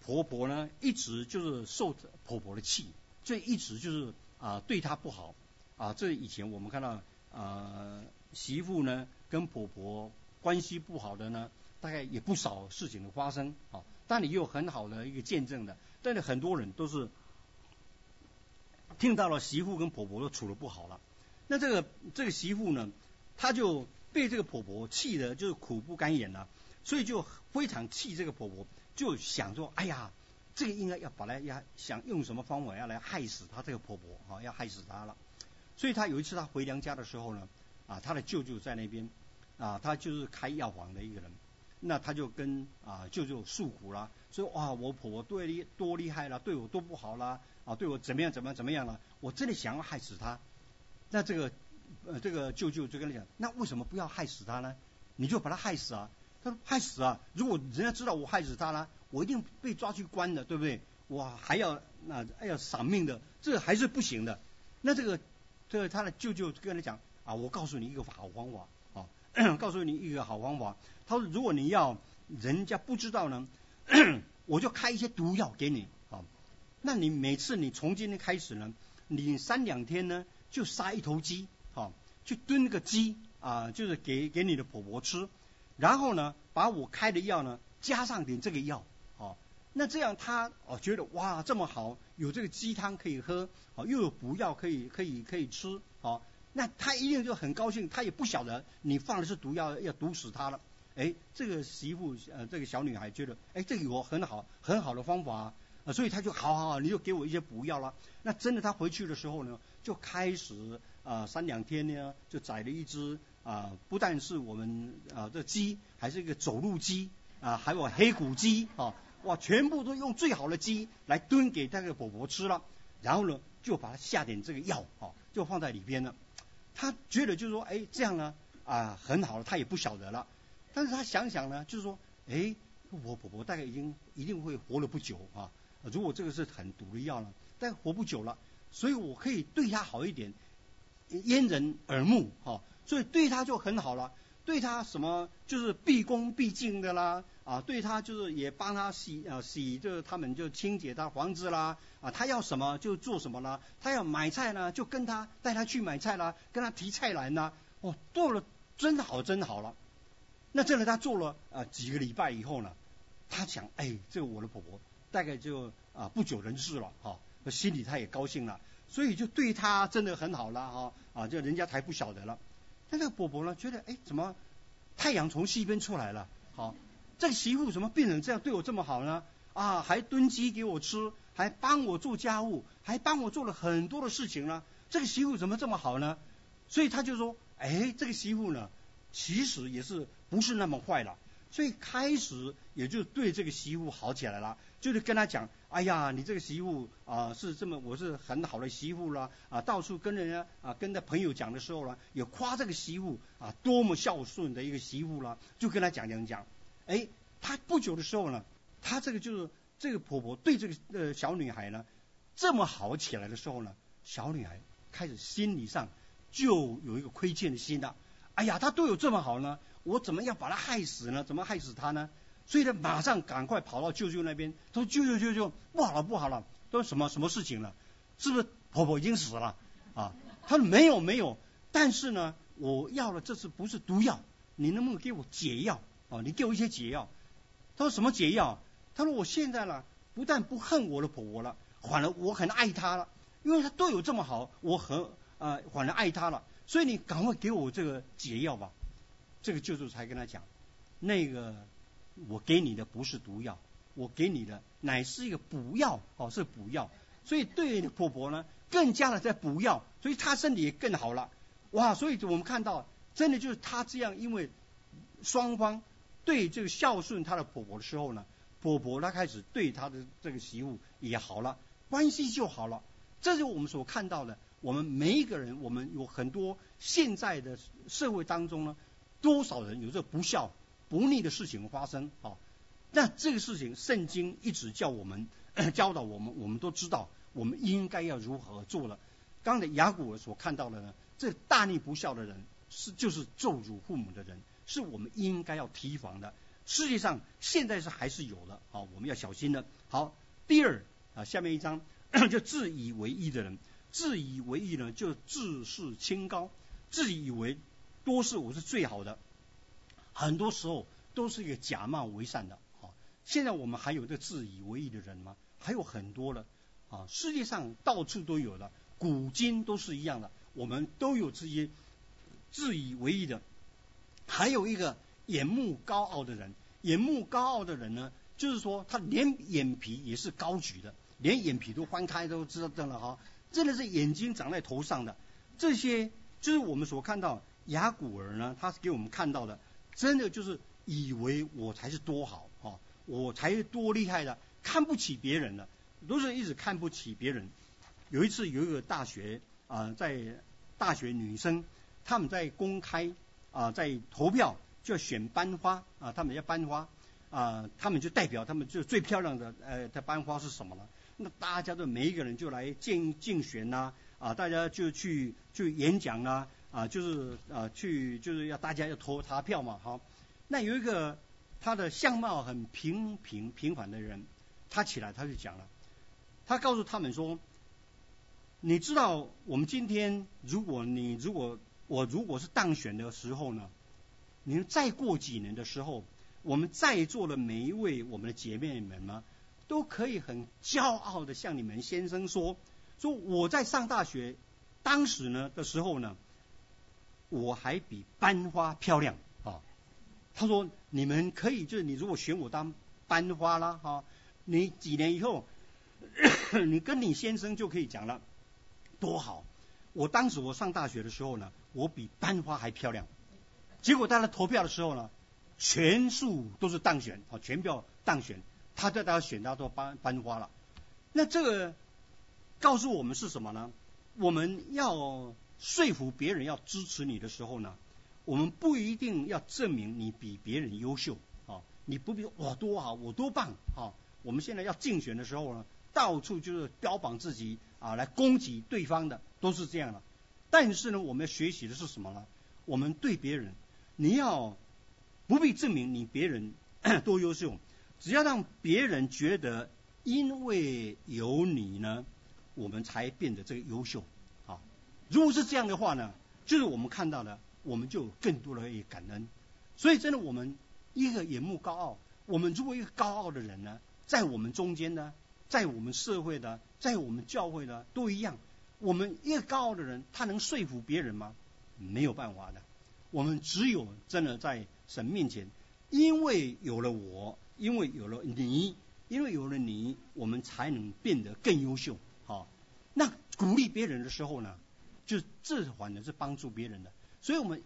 婆婆呢一直就是受婆婆的气，所以一直就是啊对她不好，啊，这以前我们看到啊。媳妇呢，跟婆婆关系不好的呢，大概也不少事情的发生啊。但你有很好的一个见证的，但是很多人都是听到了媳妇跟婆婆都处的不好了。那这个这个媳妇呢，她就被这个婆婆气的，就是苦不堪言了，所以就非常气这个婆婆，就想说，哎呀，这个应该要把她要想用什么方法要来害死她这个婆婆啊，要害死她了。所以他有一次他回娘家的时候呢，啊，他的舅舅在那边，啊，他就是开药房的一个人，那他就跟啊舅舅诉苦了，说哇，我婆婆对你多厉害了，对我多不好啦，啊，对我怎么样怎么样怎么样了，我真的想要害死他。那这个呃这个舅舅就跟他讲，那为什么不要害死他呢？你就把他害死啊？他说害死啊！如果人家知道我害死他了，我一定被抓去关的，对不对？我还要那还要丧命的，这还是不行的。那这个。这个他的舅舅跟他讲啊，我告诉你一个好方法啊，告诉你一个好方法。他说，如果你要人家不知道呢，我就开一些毒药给你啊。那你每次你从今天开始呢，你三两天呢就杀一头鸡啊，去炖个鸡啊，就是给给你的婆婆吃。然后呢，把我开的药呢加上点这个药啊。那这样他哦觉得哇这么好，有这个鸡汤可以喝，哦又有补药可以可以可以吃，哦那他一定就很高兴，他也不晓得你放的是毒药要毒死他了，哎这个媳妇呃这个小女孩觉得哎这个有很好很好的方法啊，所以他就好好好你就给我一些补药了，那真的他回去的时候呢就开始啊三两天呢就宰了一只啊不但是我们啊这鸡，还是一个走路鸡啊还有黑骨鸡啊。哇，全部都用最好的鸡来炖给那个婆婆吃了，然后呢，就把它下点这个药啊，就放在里边了。他觉得就是说，哎，这样呢啊很好了，他也不晓得了。但是他想想呢，就是说，哎，我婆婆大概已经一定会活了不久啊。如果这个是很毒的药呢，但活不久了，所以我可以对他好一点，掩人耳目哈，所以对他就很好了。对他什么就是毕恭毕敬的啦。啊，对他就是也帮他洗啊洗，就是他们就清洁他房子啦，啊，他要什么就做什么啦，他要买菜呢，就跟他带他去买菜啦，跟他提菜篮呐，哦，做了真的好真的好了。那这个他做了啊几个礼拜以后呢，他想，哎，这个我的婆婆大概就啊不久人世了哈，心里他也高兴了，所以就对他真的很好了哈，啊，就人家才不晓得了。那这个伯伯呢，觉得哎，怎么太阳从西边出来了，好。这个媳妇怎么变成这样对我这么好呢？啊，还炖鸡给我吃，还帮我做家务，还帮我做了很多的事情呢。这个媳妇怎么这么好呢？所以他就说，哎，这个媳妇呢，其实也是不是那么坏了。所以开始也就对这个媳妇好起来了，就是跟他讲，哎呀，你这个媳妇啊是这么，我是很好的媳妇啦啊，到处跟人家啊跟他朋友讲的时候呢，也夸这个媳妇啊多么孝顺的一个媳妇啦，就跟他讲讲讲。哎，他不久的时候呢，他这个就是这个婆婆对这个呃小女孩呢这么好起来的时候呢，小女孩开始心理上就有一个亏欠的心了。哎呀，他对我这么好呢，我怎么要把他害死呢？怎么害死他呢？所以他马上赶快跑到舅舅那边，他说舅舅舅舅不好了不好了，都什么什么事情了？是不是婆婆已经死了啊？他说没有没有，但是呢，我要了这次不是毒药，你能不能给我解药？啊，你给我一些解药。他说什么解药？他说我现在呢，不但不恨我的婆婆了，反而我很爱她了，因为她对我这么好，我很啊，反而爱她了。所以你赶快给我这个解药吧。这个舅舅才跟他讲，那个我给你的不是毒药，我给你的乃是一个补药，哦，是补药。所以对婆婆呢，更加的在补药，所以她身体也更好了。哇，所以我们看到，真的就是她这样，因为双方。对这个孝顺她的婆婆的时候呢，婆婆她开始对她的这个媳妇也好了，关系就好了。这是我们所看到的。我们每一个人，我们有很多现在的社会当中呢，多少人有这不孝不逆的事情发生啊？那这个事情，圣经一直叫我们 教导我们，我们都知道我们应该要如何做了。刚才雅古所看到的呢，这大逆不孝的人是就是咒辱父母的人。是我们应该要提防的。世界上现在是还是有的，啊，我们要小心的。好，第二啊，下面一章就自以为意的人，自以为意呢，就自视清高，自以为多是我是最好的，很多时候都是一个假冒为善的。好，现在我们还有这自以为意的人吗？还有很多了啊，世界上到处都有的，古今都是一样的，我们都有这些自以为意的。还有一个眼目高傲的人，眼目高傲的人呢，就是说他连眼皮也是高举的，连眼皮都翻开都知道的了哈，真的是眼睛长在头上的。这些就是我们所看到雅古尔呢，他是给我们看到的，真的就是以为我才是多好啊，我才是多厉害的，看不起别人的，都是一直看不起别人。有一次有一个大学啊，在大学女生，他们在公开啊，在投票就要选班花啊，他们要班花啊，他们就代表他们就最漂亮的呃的班花是什么呢？那大家都每一个人就来竞竞选呐啊，大家就去去演讲啊啊，就是啊去就是要大家要投他票嘛好，那有一个他的相貌很平平平凡的人，他起来他就讲了，他告诉他们说。你知道，我们今天如果你如果我如果是当选的时候呢，你再过几年的时候，我们在座的每一位我们的姐妹们呢，都可以很骄傲的向你们先生说，说我在上大学当时呢的时候呢，我还比班花漂亮啊。他说你们可以就是你如果选我当班花啦哈，你几年以后，你跟你先生就可以讲了。多好！我当时我上大学的时候呢，我比班花还漂亮。结果大家投票的时候呢，全数都是当选，啊，全票当选。他在大家选他做班班花了。那这个告诉我们是什么呢？我们要说服别人要支持你的时候呢，我们不一定要证明你比别人优秀啊，你不必我多好，我多棒啊。我们现在要竞选的时候呢，到处就是标榜自己。啊，来攻击对方的都是这样的。但是呢，我们要学习的是什么呢？我们对别人，你要不必证明你别人 多优秀，只要让别人觉得因为有你呢，我们才变得这个优秀。如果是这样的话呢，就是我们看到的，我们就更多的一感恩。所以真的，我们一个眼目高傲，我们如果一个高傲的人呢，在我们中间呢。在我们社会的，在我们教会的都一样。我们一个高傲的人，他能说服别人吗？没有办法的。我们只有真的在神面前，因为有了我，因为有了你，因为有了你，我们才能变得更优秀。好，那鼓励别人的时候呢，就这反而是帮助别人的。所以我们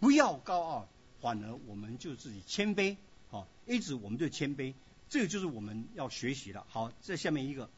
不要高傲，反而我们就自己谦卑。好，一直我们就谦卑。这个就是我们要学习的。好，这下面一个，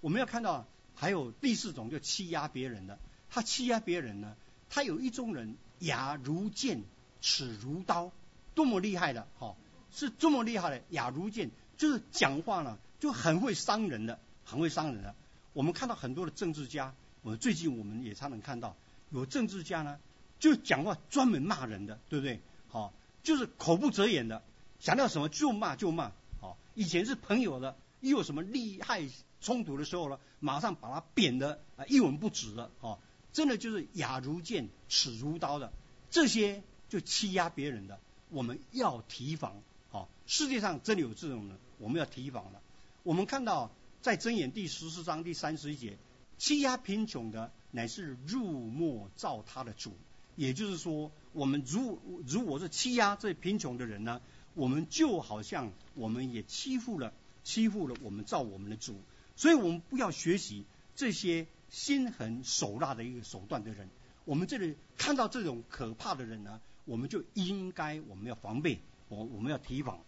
我们要看到还有第四种，就欺压别人的。他欺压别人呢，他有一种人，牙如剑，齿如刀，多么厉害的，哈，是这么厉害的，牙如剑，就是讲话呢就很会伤人的，很会伤人的。我们看到很多的政治家，我最近我们也常能看到，有政治家呢，就讲话专门骂人的，对不对？好，就是口不择言的，想到什么就骂就骂。好以前是朋友的，一有什么利害冲突的时候呢，马上把他贬得啊一文不值的，哦，真的就是牙如剑，齿如刀的，这些就欺压别人的，我们要提防，哦，世界上真的有这种人，我们要提防的。我们看到在箴言第十四章第三十一节，欺压贫穷的乃是入没造他的主，也就是说，我们如如果是欺压这贫穷的人呢？我们就好像我们也欺负了欺负了我们造我们的主，所以我们不要学习这些心狠手辣的一个手段的人。我们这里看到这种可怕的人呢，我们就应该我们要防备，我我们要提防。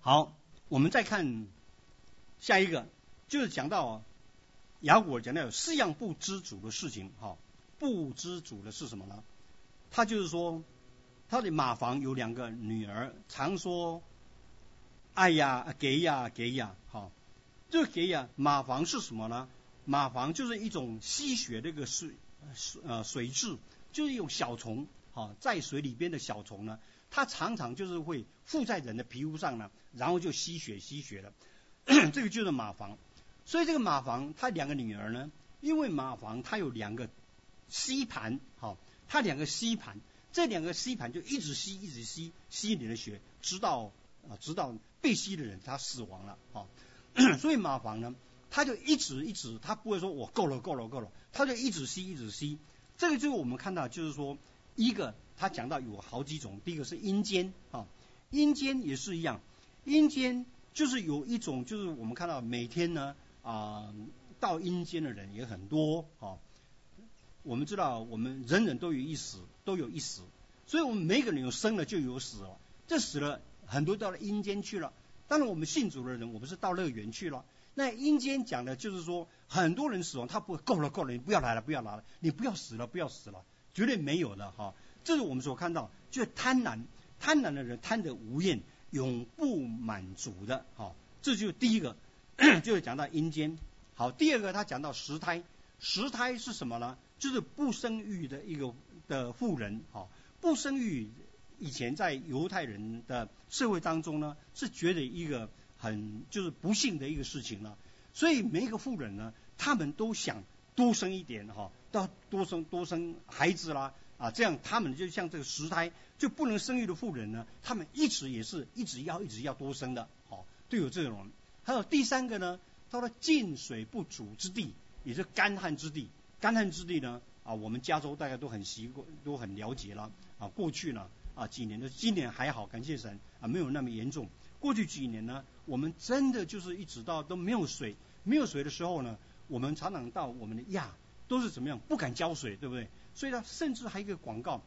好，我们再看下一个，就是讲到雅古讲到有四样不知足的事情。哈，不知足的是什么呢？他就是说。他的马房有两个女儿，常说：“哎呀，给呀，给呀。”好，这个给呀，马房是什么呢？马房就是一种吸血的一个水水呃水质，就是一种小虫，好，在水里边的小虫呢，它常常就是会附在人的皮肤上呢，然后就吸血吸血了。这个就是马房。所以这个马房，他两个女儿呢，因为马房他有两个吸盘，好，他两个吸盘。这两个吸盘就一直吸，一直吸，吸你的血，直到啊，直到被吸的人他死亡了啊。所以马房呢，他就一直一直，他不会说我够了，够了，够了，他就一直吸，一直吸。这个就是我们看到，就是说，一个他讲到有好几种，第一个是阴间啊，阴间也是一样，阴间就是有一种，就是我们看到每天呢啊，到阴间的人也很多啊。我们知道我们人人都有一死，都有一死，所以我们每个人有生了就有死了，这死了很多到了阴间去了。当然我们信主的人，我们是到乐园去了。那阴间讲的就是说，很多人死亡，他不够了，够了，你不要来了，不要来了，你不要死了，不要死了，绝对没有的哈。这是我们所看到，就是贪婪，贪婪的人贪得无厌，永不满足的哈。这就是第一个，就是讲到阴间。好，第二个他讲到十胎，十胎是什么呢？就是不生育的一个的妇人哈，不生育以前在犹太人的社会当中呢，是觉得一个。很就是不幸的一个事情了，所以每一个妇人呢，他们都想多生一点哈，到多生多生孩子啦啊，这样他们就像这个十胎就不能生育的妇人呢，他们一直也是一直要一直要多生的，好，都有这种。还有第三个呢，到了进水不足之地，也是干旱之地，干旱之地呢啊，我们加州大家都很习惯，都很了解了啊，过去呢啊几年的，今年还好，感谢神啊，没有那么严重。过去几年呢，我们真的就是一直到都没有水，没有水的时候呢，我们常常到我们的亚都是怎么样，不敢浇水，对不对？所以呢，甚至还有一个广告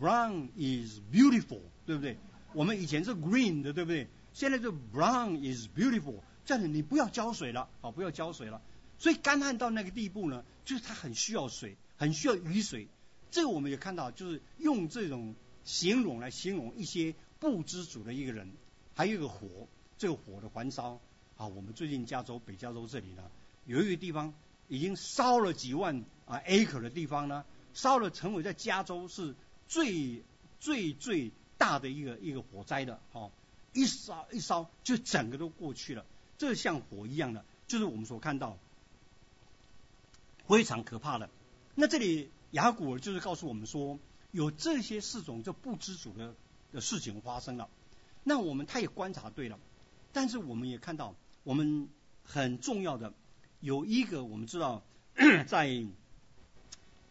，Brown is beautiful，对不对？我们以前是 green 的，对不对？现在就 Brown is beautiful，这样你不要浇水了，好，不要浇水了。所以干旱到那个地步呢，就是它很需要水，很需要雨水。这个我们也看到，就是用这种形容来形容一些不知足的一个人。还有一个火，这个火的燃烧啊，我们最近加州北加州这里呢，有一个地方已经烧了几万啊 acre 的地方呢，烧了成为在加州是最最最大的一个一个火灾的，哦，一烧一烧就整个都过去了，这像火一样的，就是我们所看到非常可怕的。那这里雅古尔就是告诉我们说，有这些四种就不知足的的事情发生了。那我们他也观察对了，但是我们也看到，我们很重要的有一个我们知道，在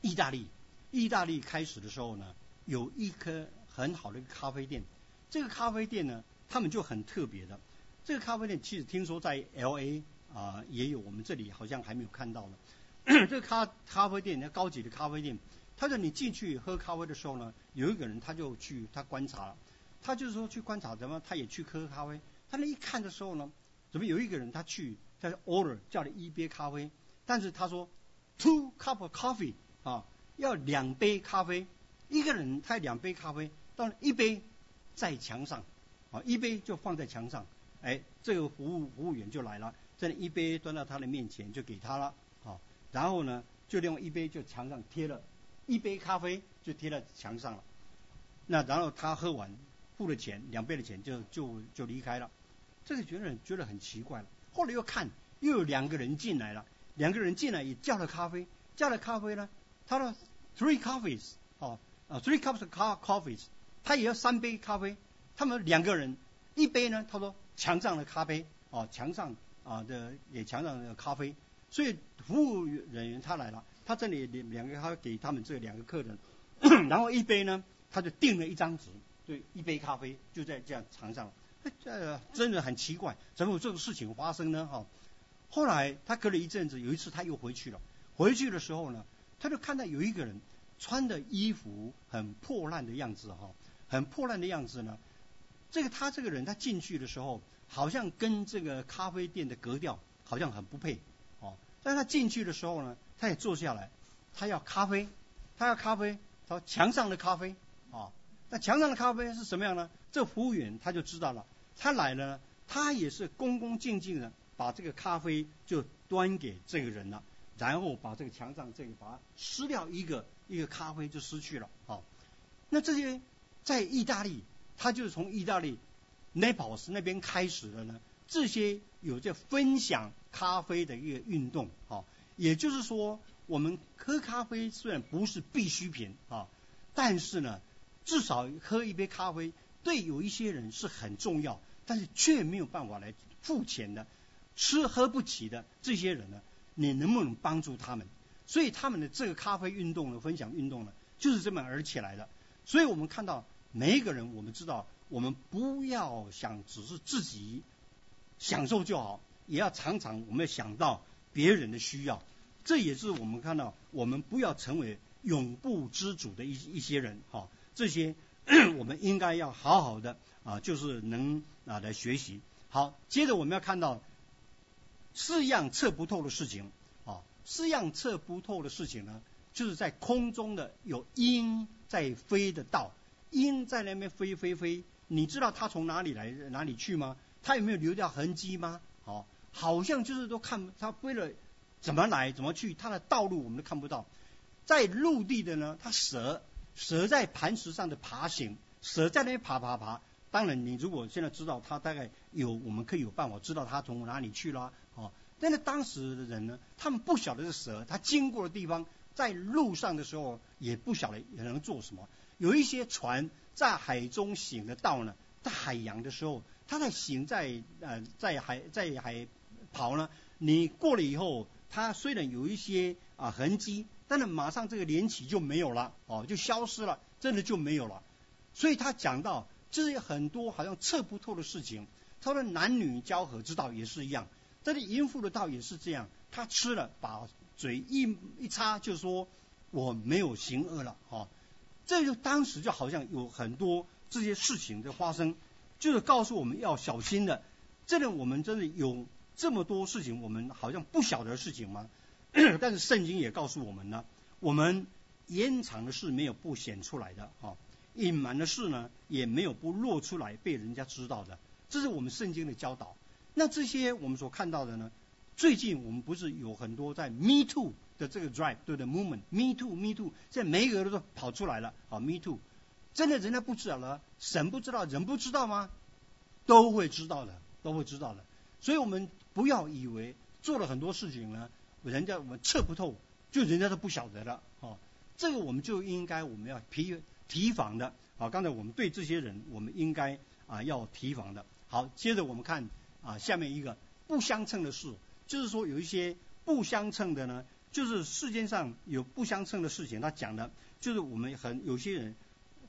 意大利，意大利开始的时候呢，有一颗很好的咖啡店，这个咖啡店呢，他们就很特别的，这个咖啡店其实听说在 L A 啊也有，我们这里好像还没有看到呢。这个咖咖啡店，那高级的咖啡店，他说你进去喝咖啡的时候呢，有一个人他就去他观察了。他就是说去观察怎么，他也去喝咖啡。他那一看的时候呢，怎么有一个人他去他 order 叫了一杯咖啡，但是他说 two cup of coffee 啊，要两杯咖啡，一个人他两杯咖啡，当然一杯在墙上啊，一杯就放在墙上，哎，这个服务服务员就来了，这一杯端到他的面前就给他了，好，然后呢就另外一杯就墙上贴了，一杯咖啡就贴在墙上了，那然后他喝完。付了钱，两倍的钱就就就离开了，这个觉得觉得很奇怪了。后来又看，又有两个人进来了，两个人进来也叫了咖啡，叫了咖啡呢，他说 three coffees，哦，啊 three cups of coffees，他也要三杯咖啡。他们两个人一杯呢，他说墙上的咖啡，哦墙上啊的也墙上的咖啡，所以服务人员他来了，他这里两两个他给他们这两个客人，然后一杯呢，他就订了一张纸。对，一杯咖啡就在这样床上，这真的很奇怪，怎么有这种事情发生呢？哈，后来他隔了一阵子，有一次他又回去了，回去的时候呢，他就看到有一个人穿的衣服很破烂的样子，哈，很破烂的样子呢。这个他这个人他进去的时候，好像跟这个咖啡店的格调好像很不配，哦，但他进去的时候呢，他也坐下来，他要咖啡，他要咖啡，他说墙上的咖啡，啊。那墙上的咖啡是什么样呢？这服务员他就知道了，他来了，他也是恭恭敬敬的把这个咖啡就端给这个人了，然后把这个墙上这个把它撕掉一个一个咖啡就失去了。好，那这些在意大利，他就是从意大利 Naples 那边开始的呢，这些有这分享咖啡的一个运动。好，也就是说，我们喝咖啡虽然不是必需品啊，但是呢。至少喝一杯咖啡，对有一些人是很重要，但是却没有办法来付钱的，吃喝不起的这些人呢，你能不能帮助他们？所以他们的这个咖啡运动呢，分享运动呢，就是这么而起来的。所以我们看到每一个人，我们知道，我们不要想只是自己享受就好，也要常常我们要想到别人的需要。这也是我们看到，我们不要成为永不知足的一一些人，哈，这些 我们应该要好好的啊，就是能啊来学习。好，接着我们要看到四样测不透的事情，啊，四样测不透的事情呢，就是在空中的有鹰在飞的道，鹰在那边飞飞飞，你知道它从哪里来哪里去吗？它有没有留掉痕迹吗？好，好像就是都看它飞了。怎么来怎么去？它的道路我们都看不到。在陆地的呢，它蛇蛇在磐石上的爬行，蛇在那边爬爬爬。当然，你如果现在知道它大概有，我们可以有办法知道它从哪里去了。哦，但是当时的人呢，他们不晓得是蛇，它经过的地方，在路上的时候也不晓得也能做什么。有一些船在海中行的道呢，在海洋的时候，它在行在呃在海在海跑呢，你过了以后。它虽然有一些啊痕迹，但是马上这个连起就没有了，哦，就消失了，真的就没有了。所以他讲到这些很多好像测不透的事情。他说男女交合之道也是一样，这里淫妇的道也是这样。他吃了，把嘴一一擦，就说我没有行恶了，哦，这就当时就好像有很多这些事情的发生，就是告诉我们要小心的。这里我们真的有。这么多事情，我们好像不晓得事情吗？但是圣经也告诉我们呢，我们掩藏的事没有不显出来的，啊，隐瞒的事呢也没有不露出来被人家知道的，这是我们圣经的教导。那这些我们所看到的呢，最近我们不是有很多在 Me Too 的这个 drive 对的 movement，Me Too，Me Too，现在每一个人都跑出来了，啊，Me Too，真的人家不知道了，神不知道，人不知道吗？都会知道的，都会知道的。所以我们不要以为做了很多事情呢，人家我们测不透，就人家都不晓得了，哦，这个我们就应该我们要提提防的，啊，刚才我们对这些人，我们应该啊要提防的。好，接着我们看啊下面一个不相称的事，就是说有一些不相称的呢，就是世间上有不相称的事情，他讲的就是我们很有些人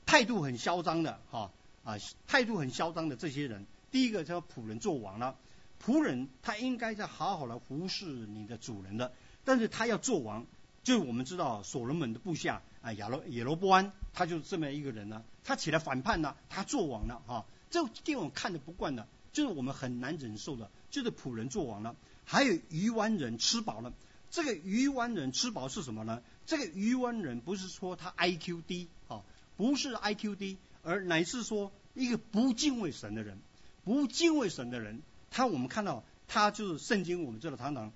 态度很嚣张的，哈啊态度很嚣张的这些人，第一个叫仆人做王了。仆人他应该在好好的服侍你的主人的，但是他要做王，就是我们知道所罗门的部下啊亚罗耶罗波安，他就是这么一个人呢，他起来反叛了，他做王了哈，这地方看的不惯的，就是我们很难忍受的，就是仆人做王了，还有鱼湾人吃饱了，这个鱼湾人吃饱是什么呢？这个鱼湾人不是说他 I Q 低啊，不是 I Q 低，而乃是说一个不敬畏神的人，不敬畏神的人。他我们看到，他就是圣经，我们知道常常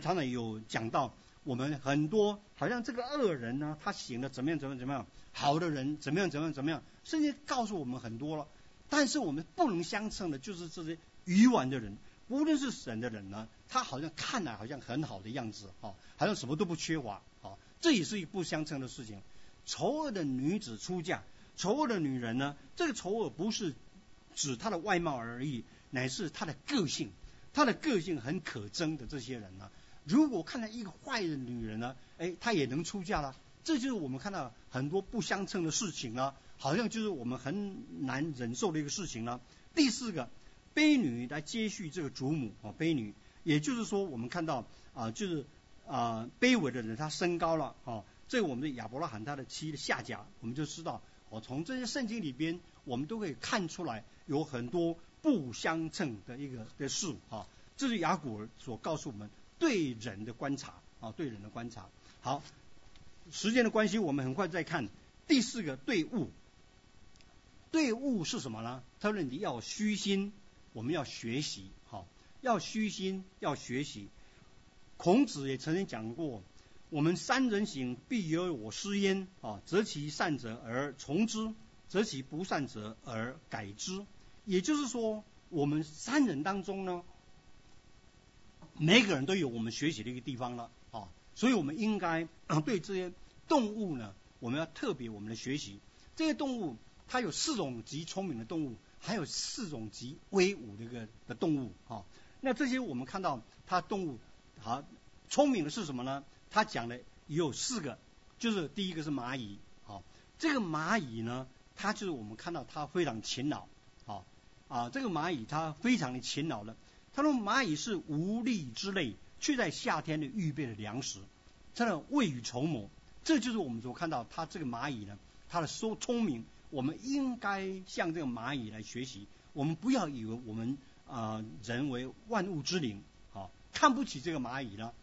常常有讲到，我们很多好像这个恶人呢，他行的怎么样怎么样怎么样，好的人怎么样怎么样怎么样，甚至告诉我们很多了。但是我们不能相称的，就是这些愚顽的人，无论是神的人呢，他好像看来好像很好的样子，哈，好像什么都不缺乏，哦，这也是一不相称的事情。丑恶的女子出嫁，丑恶的女人呢，这个丑恶不是指她的外貌而已。乃是他的个性，他的个性很可憎的这些人呢。如果看到一个坏的女人呢，哎，她也能出嫁了。这就是我们看到很多不相称的事情呢，好像就是我们很难忍受的一个事情呢。第四个，卑女来接续这个祖母啊，卑女，也就是说我们看到啊，就是啊卑微的人他升高了啊。这我们的亚伯拉罕他的妻的下家，我们就知道，我从这些圣经里边，我们都可以看出来有很多。不相称的一个的事啊，这是雅古尔所告诉我们对人的观察啊，对人的观察。好，时间的关系，我们很快再看第四个对物。对物是什么呢？他说你要虚心，我们要学习，要虚心，要学习。孔子也曾经讲过，我们三人行，必有我师焉啊，择其善者而从之，择其不善者而改之。也就是说，我们三人当中呢，每个人都有我们学习的一个地方了啊，所以我们应该对这些动物呢，我们要特别我们的学习。这些动物它有四种极聪明的动物，还有四种极威武的一个的动物啊。那这些我们看到它动物好聪明的是什么呢？它讲的有四个，就是第一个是蚂蚁，好，这个蚂蚁呢，它就是我们看到它非常勤劳。好啊，这个蚂蚁它非常的勤劳的。他说蚂蚁是无力之类，却在夏天的预备了粮食，真的未雨绸缪。这就是我们所看到它这个蚂蚁呢，它的说聪明，我们应该向这个蚂蚁来学习。我们不要以为我们啊人为万物之灵，啊看不起这个蚂蚁了。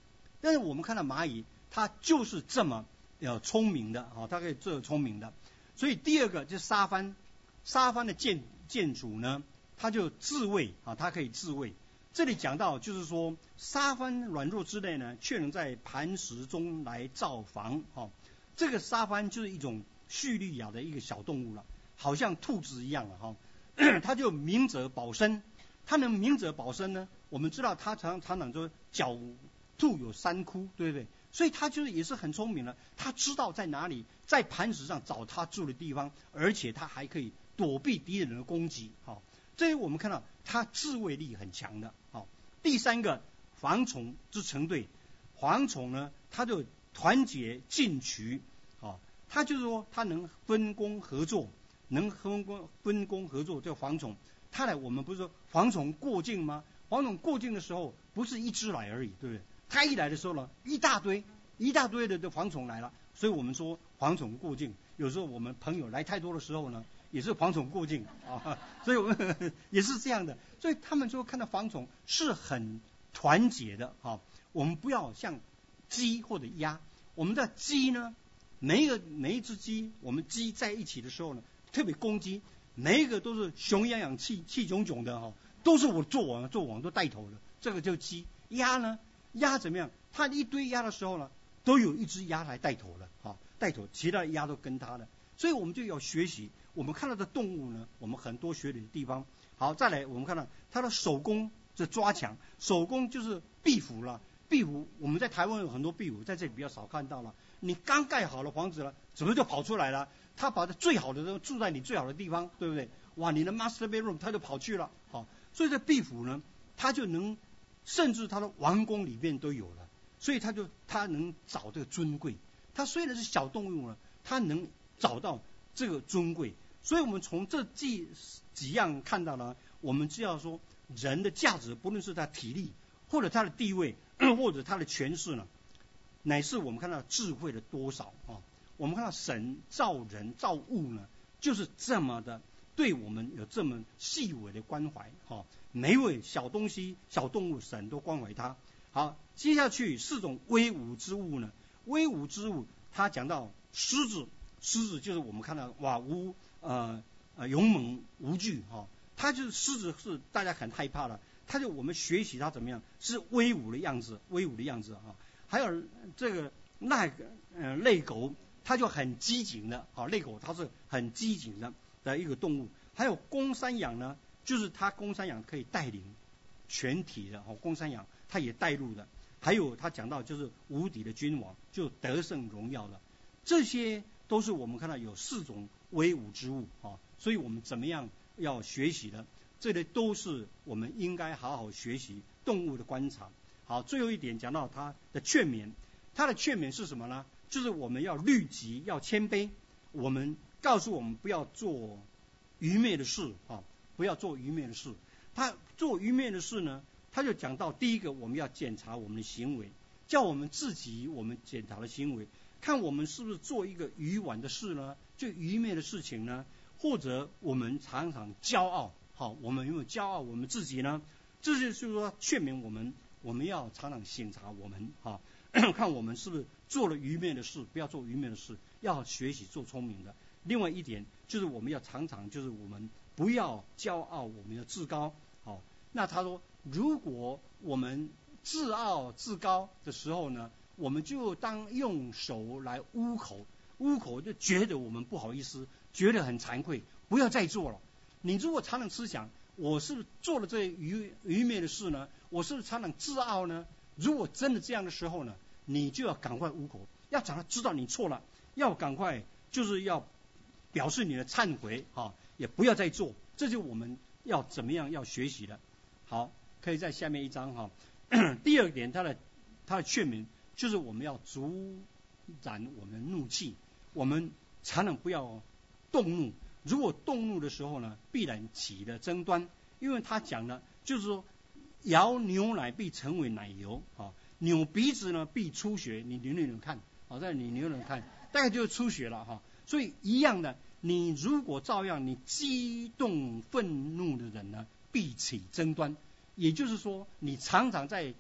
但是我们看到蚂蚁，它就是这么要聪明的啊，它可以这聪明的。所以第二个就是沙帆，沙帆的建建筑呢，它就自卫啊，它可以自卫。这里讲到就是说，沙帆软弱之类呢，却能在磐石中来造房。哈，这个沙帆就是一种叙利亚的一个小动物了，好像兔子一样了哈。它就明哲保身，他能明哲保身呢？我们知道他常常常说狡兔有三窟，对不对？所以他就是也是很聪明的，他知道在哪里在磐石上找他住的地方，而且他还可以躲避敌人的攻击。哈。这我们看到他自卫力很强的，好。第三个蝗虫之成对，蝗虫呢，它就团结进取，好，他就是说他能分工合作，能分工分工合作。这个蝗虫，他来我们不是说蝗虫过境吗？蝗虫过境的时候不是一只来而已，对不对？他一来的时候呢，一大堆一大堆的的蝗虫来了，所以我们说蝗虫过境。有时候我们朋友来太多的时候呢。也是蝗虫过境啊，所以我们 也是这样的。所以他们说看到蝗虫是很团结的啊。我们不要像鸡或者鸭，我们的鸡呢，每一个每一只鸡，我们鸡在一起的时候呢，特别攻击，每一个都是熊养养气气炯炯的哈，都是我做王做王都带头的。这个就鸡鸭呢，鸭怎么样？它一堆鸭的时候呢，都有一只鸭来带头的哈，带头，其他鸭都跟它的。所以我们就要学习。我们看到的动物呢，我们很多学的地方。好，再来我们看到它的手工是抓墙，手工就是壁虎了。壁虎我们在台湾有很多壁虎，在这里比较少看到了。你刚盖好了房子了，怎么就跑出来了？他把他最好的都住在你最好的地方，对不对？哇，你的 master bedroom 他就跑去了。好，所以这壁虎呢，它就能甚至它的王宫里面都有了，所以它就它能找这个尊贵。它虽然是小动物呢，它能找到这个尊贵。所以我们从这几几样看到呢，我们只要说人的价值，不论是他体力，或者他的地位，或者他的权势呢，乃是我们看到智慧的多少啊。我们看到神造人造物呢，就是这么的对我们有这么细微的关怀哈。每位小东西、小动物，神都关怀它。好，接下去四种威武之物呢，威武之物，他讲到狮子，狮子就是我们看到哇乌。呃呃，勇猛无惧哈，他就是狮子是大家很害怕的，他就我们学习他怎么样是威武的样子，威武的样子哈。还有这个那个呃泪狗，它就很机警的，好那狗它是很机警的的一个动物。还有公山羊呢，就是它公山羊可以带领全体的，哦公山羊它也带路的。还有他讲到就是无敌的君王，就得胜荣耀的，这些都是我们看到有四种。威武之物啊，所以我们怎么样要学习的？这里都是我们应该好好学习动物的观察。好，最后一点讲到它的劝勉，它的劝勉是什么呢？就是我们要律己，要谦卑。我们告诉我们不要做愚昧的事啊，不要做愚昧的事。他做愚昧的事呢，他就讲到第一个，我们要检查我们的行为，叫我们自己我们检查的行为。看我们是不是做一个愚顽的事呢？就愚昧的事情呢？或者我们常常骄傲，好，我们有没有骄傲我们自己呢？这就是说劝勉我们，我们要常常审查我们，哈，看我们是不是做了愚昧的事，不要做愚昧的事，要学习做聪明的。另外一点就是我们要常常就是我们不要骄傲，我们要自高，好。那他说，如果我们自傲自高的时候呢？我们就当用手来捂口，捂口就觉得我们不好意思，觉得很惭愧，不要再做了。你如果常常思想，我是做了这愚愚昧的事呢？我是常常自傲呢？如果真的这样的时候呢，你就要赶快捂口，要让他知道你错了，要赶快就是要表示你的忏悔啊，也不要再做。这就我们要怎么样要学习的。好，可以在下面一章哈。第二点，他的他的劝勉。就是我们要阻斩我们的怒气，我们才能不要动怒。如果动怒的时候呢，必然起了争端。因为他讲了，就是说，摇牛奶必成为奶油啊，扭鼻子呢必出血，你扭扭扭看，好在你扭扭看，大概就是出血了哈。所以一样的，你如果照样你激动愤怒的人呢，必起争端。也就是说，你常常在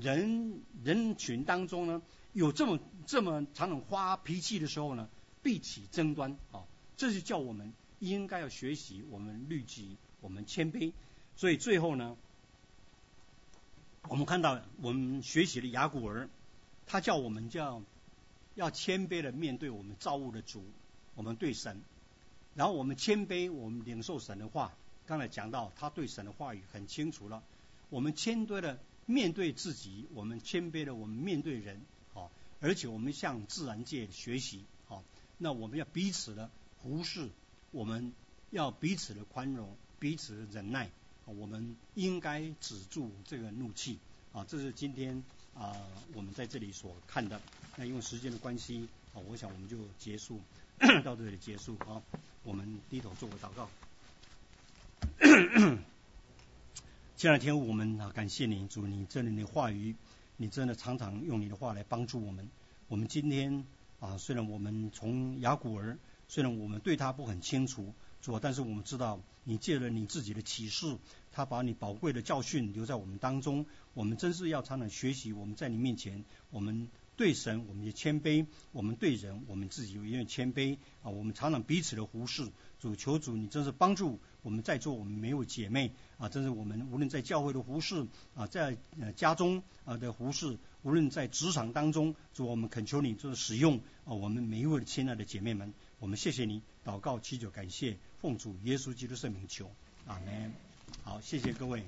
人人群当中呢，有这么这么常常发脾气的时候呢，必起争端啊。这就叫我们应该要学习，我们律己，我们谦卑。所以最后呢。我们看到，我们学习的雅古尔，他叫我们叫要谦卑的面对我们造物的主，我们对神，然后我们谦卑，我们领受神的话。刚才讲到，他对神的话语很清楚了。我们谦卑的面对自己，我们谦卑的我们面对人，好，而且我们向自然界学习，好，那我们要彼此的忽视，我们要彼此的宽容，彼此的忍耐。我们应该止住这个怒气啊！这是今天啊我们在这里所看的。那因为时间的关系啊，我想我们就结束 到这里结束啊。我们低头做个祷告。这两天父我们啊感谢你主，你这里的话语，你真的常常用你的话来帮助我们。我们今天啊，虽然我们从雅古儿，虽然我们对他不很清楚。主，但是我们知道，你借了你自己的启示，他把你宝贵的教训留在我们当中。我们真是要常常学习。我们在你面前，我们对神，我们就谦卑；我们对人，我们自己有一点谦卑啊。我们常常彼此的忽视。主，求主，你真是帮助我们在座我们没有姐妹啊，真是我们无论在教会的忽视啊，在呃家中啊的忽视，无论在职场当中，主，我们恳求你就是使用啊，我们每一位亲爱的姐妹们，我们谢谢你，祷告祈求感谢。奉主耶稣基督圣名求，阿门。好，谢谢各位。